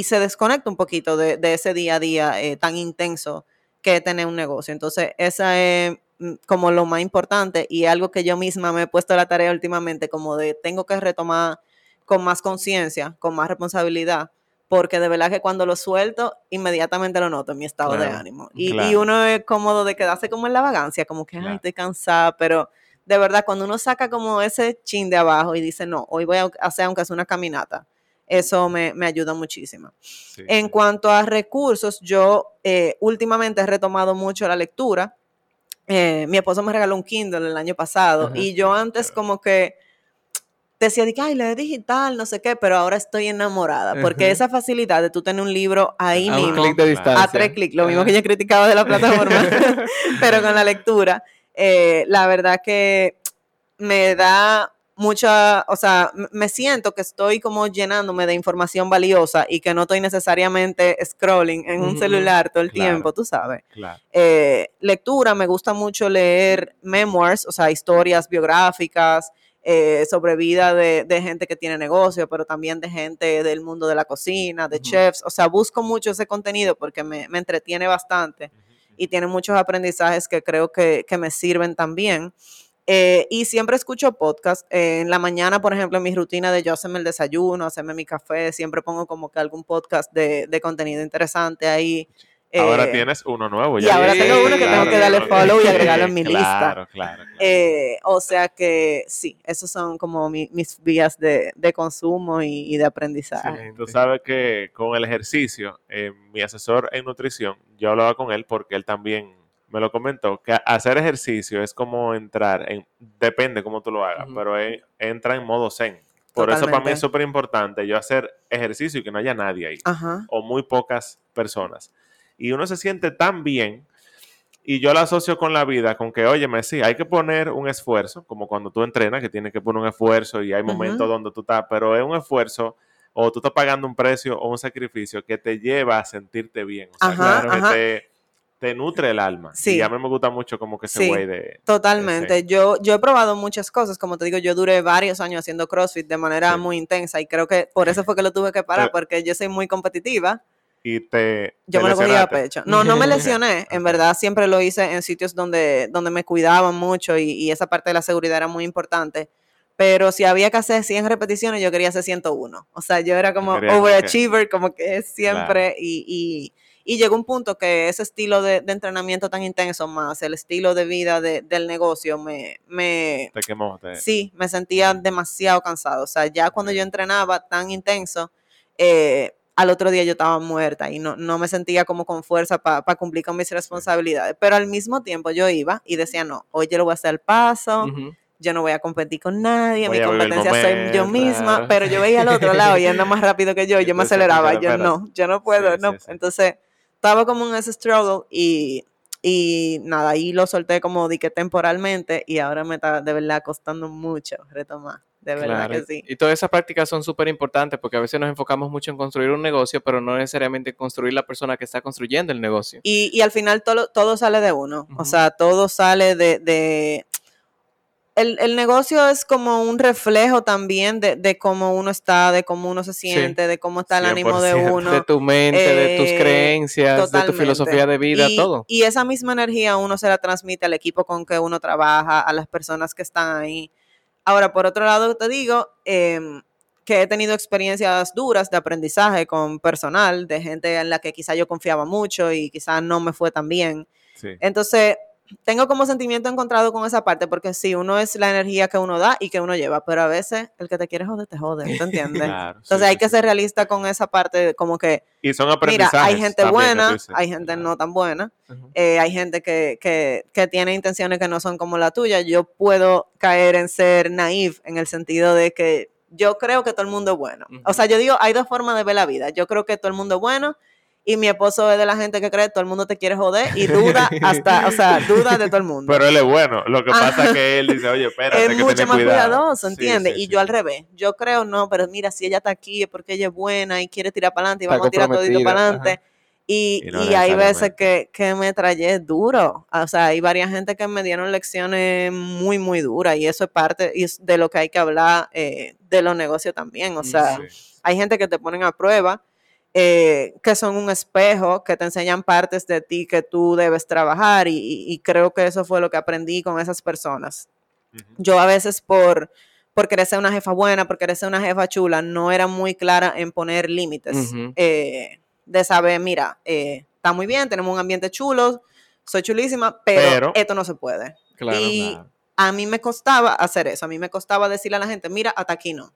C: se desconecta un poquito de, ese día a día eh, tan intenso que tener un negocio. Entonces, esa es mm, como lo más importante y algo que yo misma me he puesto a la tarea últimamente, como de tengo que retomar con más conciencia, con más responsabilidad, porque de verdad que cuando lo suelto, inmediatamente lo noto en mi estado de ánimo. Y, y, uno es cómodo de quedarse como en la vagancia, como que, ay, estoy cansada, pero de verdad, cuando uno saca como ese chin de abajo y dice, no, hoy voy a hacer aunque sea una caminata, eso me, ayuda muchísimo. en cuanto a recursos, yo eh, últimamente he retomado mucho la lectura. Eh, mi esposo me regaló un Kindle el año pasado y yo antes como que decía, ay, lee digital, no sé qué, pero ahora estoy enamorada, porque esa facilidad de tú tener un libro ahí
B: a
C: mismo,
B: un de distancia.
C: a tres clics, lo mismo que yo criticaba de la plataforma, pero con la lectura, eh, la verdad que me da mucha, o sea, me siento que estoy como llenándome de información valiosa y que no estoy necesariamente scrolling en un celular todo el tiempo, tú sabes. Eh, lectura, me gusta mucho leer memoirs, o sea, historias biográficas. Eh, sobre vida de, gente que tiene negocio, pero también de gente del mundo de la cocina, de chefs. O sea, busco mucho ese contenido porque me, entretiene bastante y tiene muchos aprendizajes que creo que, que me sirven también. Eh, y siempre escucho podcast. en la mañana, por ejemplo, en mi rutina de yo hacerme el desayuno, hacerme mi café, siempre pongo como que algún podcast de, de contenido interesante ahí.
A: Ahora eh, tienes uno nuevo.
C: Ya. Y ahora tengo uno que tengo que darle follow y agregarlo en mi lista. Claro, claro. Eh, o sea que sí, esos son como mis vías de, de consumo y, de aprendizaje.
A: tú sabes que con el ejercicio, mi asesor en nutrición, yo hablaba con él porque él también me lo comentó, que hacer ejercicio es como entrar, en, depende cómo tú lo hagas, pero entra en modo zen. Por eso para mí es súper importante yo hacer ejercicio y que no haya nadie ahí, o muy pocas personas. Y uno se siente tan bien, y yo lo asocio con la vida, con que, oye, sí, hay que poner un esfuerzo, como cuando tú entrenas, que tienes que poner un esfuerzo y hay momentos donde tú estás, pero es un esfuerzo o tú estás pagando un precio o un sacrificio que te lleva a sentirte bien. O sea, claro, que te, te nutre el alma. Sí. Y a mí me gusta mucho como que ese güey de...
C: Totalmente. Yo, yo he probado muchas cosas, como te digo, yo duré varios años haciendo CrossFit de manera muy intensa y creo que por eso fue que lo tuve que parar, porque yo soy muy competitiva.
A: y te...
C: Yo me lo cogía a pecho. No, no me lesioné. En verdad siempre lo hice en sitios donde, donde me cuidaban mucho y, esa parte de la seguridad era muy importante. Pero si había que hacer 100 repeticiones, yo quería hacer 101. O sea, yo era como overachiever, como que siempre. Y, y, llegó un punto que ese estilo de, entrenamiento tan intenso, más el estilo de vida del negocio, me... me
A: te quemó.
C: Sí, me sentía demasiado cansado. O sea, ya cuando yo entrenaba tan intenso, eh, al otro día yo estaba muerta y no, no me sentía como con fuerza para cumplir con mis responsabilidades. Pero al mismo tiempo yo iba y decía, no, hoy yo lo voy a hacer el paso, yo no voy a competir con nadie, mi competencia soy yo misma, pero yo veía al otro lado y anda más rápido que yo, y yo me aceleraba, yo no, yo no puedo, no. Entonces, estaba como en ese struggle y, y nada, ahí lo solté como di que temporalmente y ahora me está de verdad costando mucho retomar de verdad que sí.
B: Y todas esas prácticas son súper importantes porque a veces nos enfocamos mucho en construir un negocio, pero no necesariamente en construir la persona que está construyendo el negocio.
C: Y, y al final todo, todo sale de uno, o sea, todo sale de... de... El, el, negocio es como un reflejo también de, de, cómo uno está, de cómo uno se siente, de cómo está el ánimo de uno.
B: De tu mente, de tus eh, creencias, de tu filosofía de vida, todo.
C: Y esa misma energía uno se la transmite al equipo con que uno trabaja, a las personas que están ahí. Ahora, por otro lado, te digo em, que he tenido experiencias duras de aprendizaje con personal, de gente en la que quizá yo confiaba mucho y quizá no me fue tan bien. Entonces, tengo como sentimiento encontrado con esa parte, porque sí, uno es la energía que uno da y que uno lleva, pero a veces el que te quiere joder, te jode, ¿te entiendes? Entonces hay que ser realista con esa parte, como que,
A: y son mira,
C: hay gente buena, hay gente no tan buena, eh, hay gente que, que, que, tiene intenciones que no son como la tuya, yo puedo caer en ser naif en el sentido de que yo creo que todo el mundo es bueno. O sea, yo digo, hay dos formas de ver la vida, yo creo que todo el mundo es bueno y mi esposo es de la gente que cree que todo el mundo te quiere joder y duda hasta, o sea, duda de todo el mundo.
A: Pero él es bueno. Lo que pasa es que él dice, oye, espérate,
C: es mucho más cuidadoso, ¿entiendes? y yo al revés. Yo creo, no, pero mira, si ella está aquí es porque ella es buena y quiere tirar para adelante y vamos a tirar todo para adelante. Y, y, hay veces que, que me traje duro. O sea, hay varias gente que me dieron lecciones muy, muy duras y eso es parte de lo que hay que hablar eh, de los negocios también. O sea, hay gente que te ponen a prueba eh, que son un espejo, que te enseñan partes de ti que tú debes trabajar y, creo que eso fue lo que aprendí con esas personas. Yo a veces por, por querer ser una jefa buena, por querer ser una jefa chula, no era muy clara en poner límites, eh, de saber, mira, eh, está muy bien, tenemos un ambiente chulo, soy chulísima, pero, esto no se puede. y a mí me costaba hacer eso, a mí me costaba decirle a la gente, mira, hasta aquí no.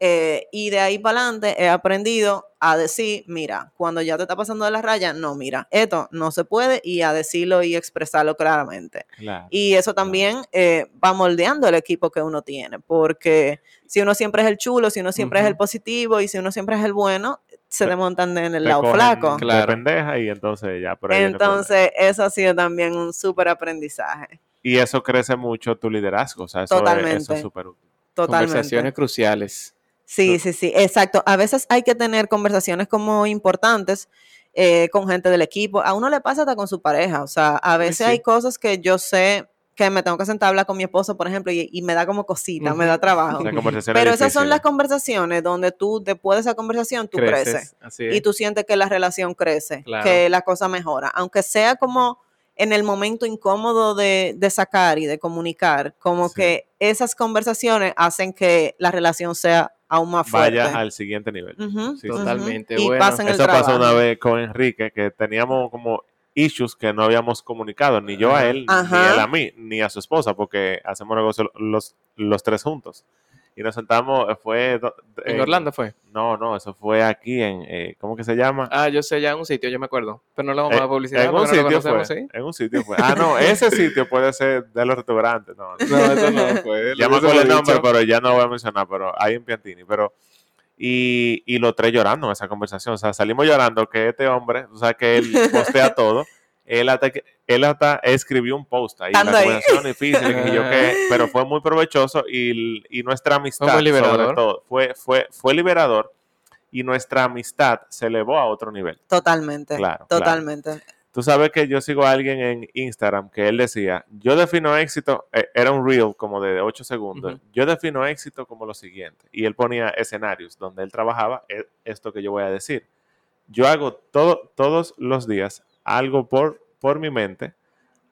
C: Eh, y de ahí para adelante he aprendido a decir, mira, cuando ya te está pasando de la raya, no, mira, esto no se puede y a decirlo y expresarlo claramente. y eso también eh, va moldeando el equipo que uno tiene, porque si uno siempre es el chulo, si uno siempre es el positivo y si uno siempre es el bueno, se desmontan en el lado flaco.
A: La pendeja y entonces ya
C: por ahí Entonces, eso ha sido también un súper aprendizaje.
A: Y eso crece mucho tu liderazgo, o sea, eso Totalmente. es súper útil.
B: Totalmente. Conversaciones cruciales.
C: Sí, sí, sí, exacto. A veces hay que tener conversaciones como importantes eh, con gente del equipo. A uno le pasa hasta con su pareja. O sea, a veces hay cosas que yo sé que me tengo que sentar a hablar con mi esposo, por ejemplo, y, me da como cosita, me da trabajo. Pero esas son las conversaciones donde tú, después de esa conversación, tú creces. y tú sientes que la relación crece, que la cosa mejora. Aunque sea como en el momento incómodo de, sacar y de comunicar, como que esas conversaciones hacen que la relación sea aún más fuerte.
A: Vaya al siguiente nivel.
B: Totalmente.
A: Eso pasó una vez con Enrique, que teníamos como issues que no habíamos comunicado, ni yo a él, ni él a mí, ni a su esposa, porque hacemos negocio los, los tres juntos y nos sentamos, eh, fue...
B: ¿En Orlando fue?
A: No, no, eso fue aquí en, eh, ¿cómo que se llama?
B: Ah, yo sé ya en un sitio, yo me acuerdo, pero no lo vamos a eh, publicitar.
A: En un sitio fue, en un sitio fue. Ah, no, ese sitio puede ser de los restaurantes, no.
B: No, eso no fue.
A: ya me acuerdo el nombre, pero ya no voy a mencionar, pero ahí en Piantini, pero... Y, y los tres llorando en esa conversación, o sea, salimos llorando que este hombre, o sea, que él postea todo, él hasta, él hasta escribió un post ahí, la conversación difícil, pero fue muy provechoso y, nuestra amistad, fue liberador. sobre todo, fue, fue, fue liberador y nuestra amistad se elevó a otro nivel.
C: Totalmente. Claro. Totalmente.
A: Tú sabes que yo sigo a alguien en Instagram que él decía, yo defino éxito, eh, era un reel como de 8 segundos, yo defino éxito como lo siguiente. Y él ponía escenarios donde él trabajaba e, esto que yo voy a decir yo hago todo, todos los días algo por, por mi mente,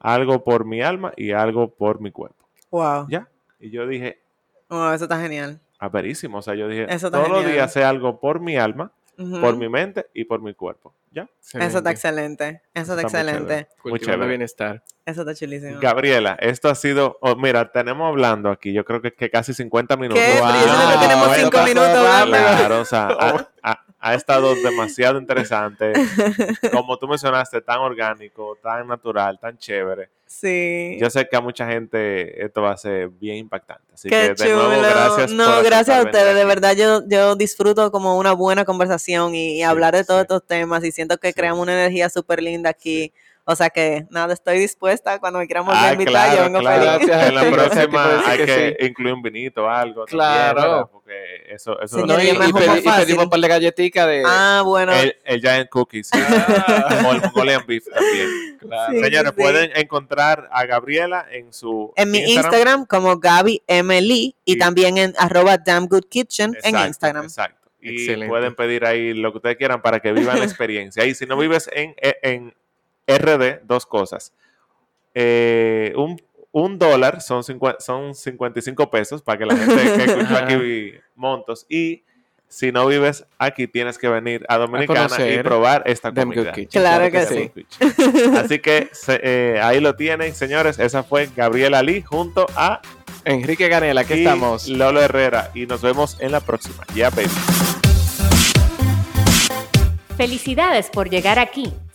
A: algo por mi alma y algo por mi cuerpo.
C: Wow.
A: ¿Ya? Y yo dije...
C: Wow, eso está genial.
A: Aperísimo. O sea, yo dije, todos los días sé algo por mi alma, por mi mente y por mi cuerpo. ¿Ya?
C: Eso está excelente. Eso está, excelente.
B: Muy chévere. bienestar.
C: Eso está chulísimo.
A: Gabriela, esto ha sido. Oh, mira, tenemos hablando aquí, yo creo que, que casi 50 minutos.
C: ¿Qué? Wow. tenemos 5 minutos.
A: Claro, o sea, ha estado demasiado interesante. Como tú mencionaste, tan orgánico, tan natural, tan chévere.
C: Sí.
A: Yo sé que a mucha gente esto va a ser bien impactante. Así que de nuevo, gracias.
C: No, gracias a ustedes. De verdad, yo, yo disfruto como una buena conversación y, hablar de todos estos temas y siento que creamos una energía súper linda aquí. O sea que nada, estoy dispuesta cuando me quieran volver a ah, invitar, yo vengo feliz.
A: En la próxima hay que, incluir un vinito o algo.
B: Claro.
A: porque eso, eso
B: no, y, pedimos un par de galletitas de...
C: Ah, bueno.
A: El, Giant Cookies. Ah. o el Mongolian Beef también. Claro. Señores, pueden encontrar a Gabriela en su
C: En mi Instagram, como Gaby M. Lee y, también en arroba Damn Good Kitchen en Instagram.
A: Exacto. Y pueden pedir ahí lo que ustedes quieran para que vivan la experiencia. Y si no vives en, en RD, dos cosas. Eh, un, dólar son, son 55 pesos para que la gente que escucha aquí montos. Y si no vives aquí, tienes que venir a Dominicana y probar esta comida.
C: Claro que sí.
A: Así que eh, ahí lo tienen, señores. Esa fue Gabriela Lee junto a
B: Enrique Ganela. Aquí estamos.
A: Lolo Herrera. Y nos vemos en la próxima. Ya, baby.
D: Felicidades por llegar aquí.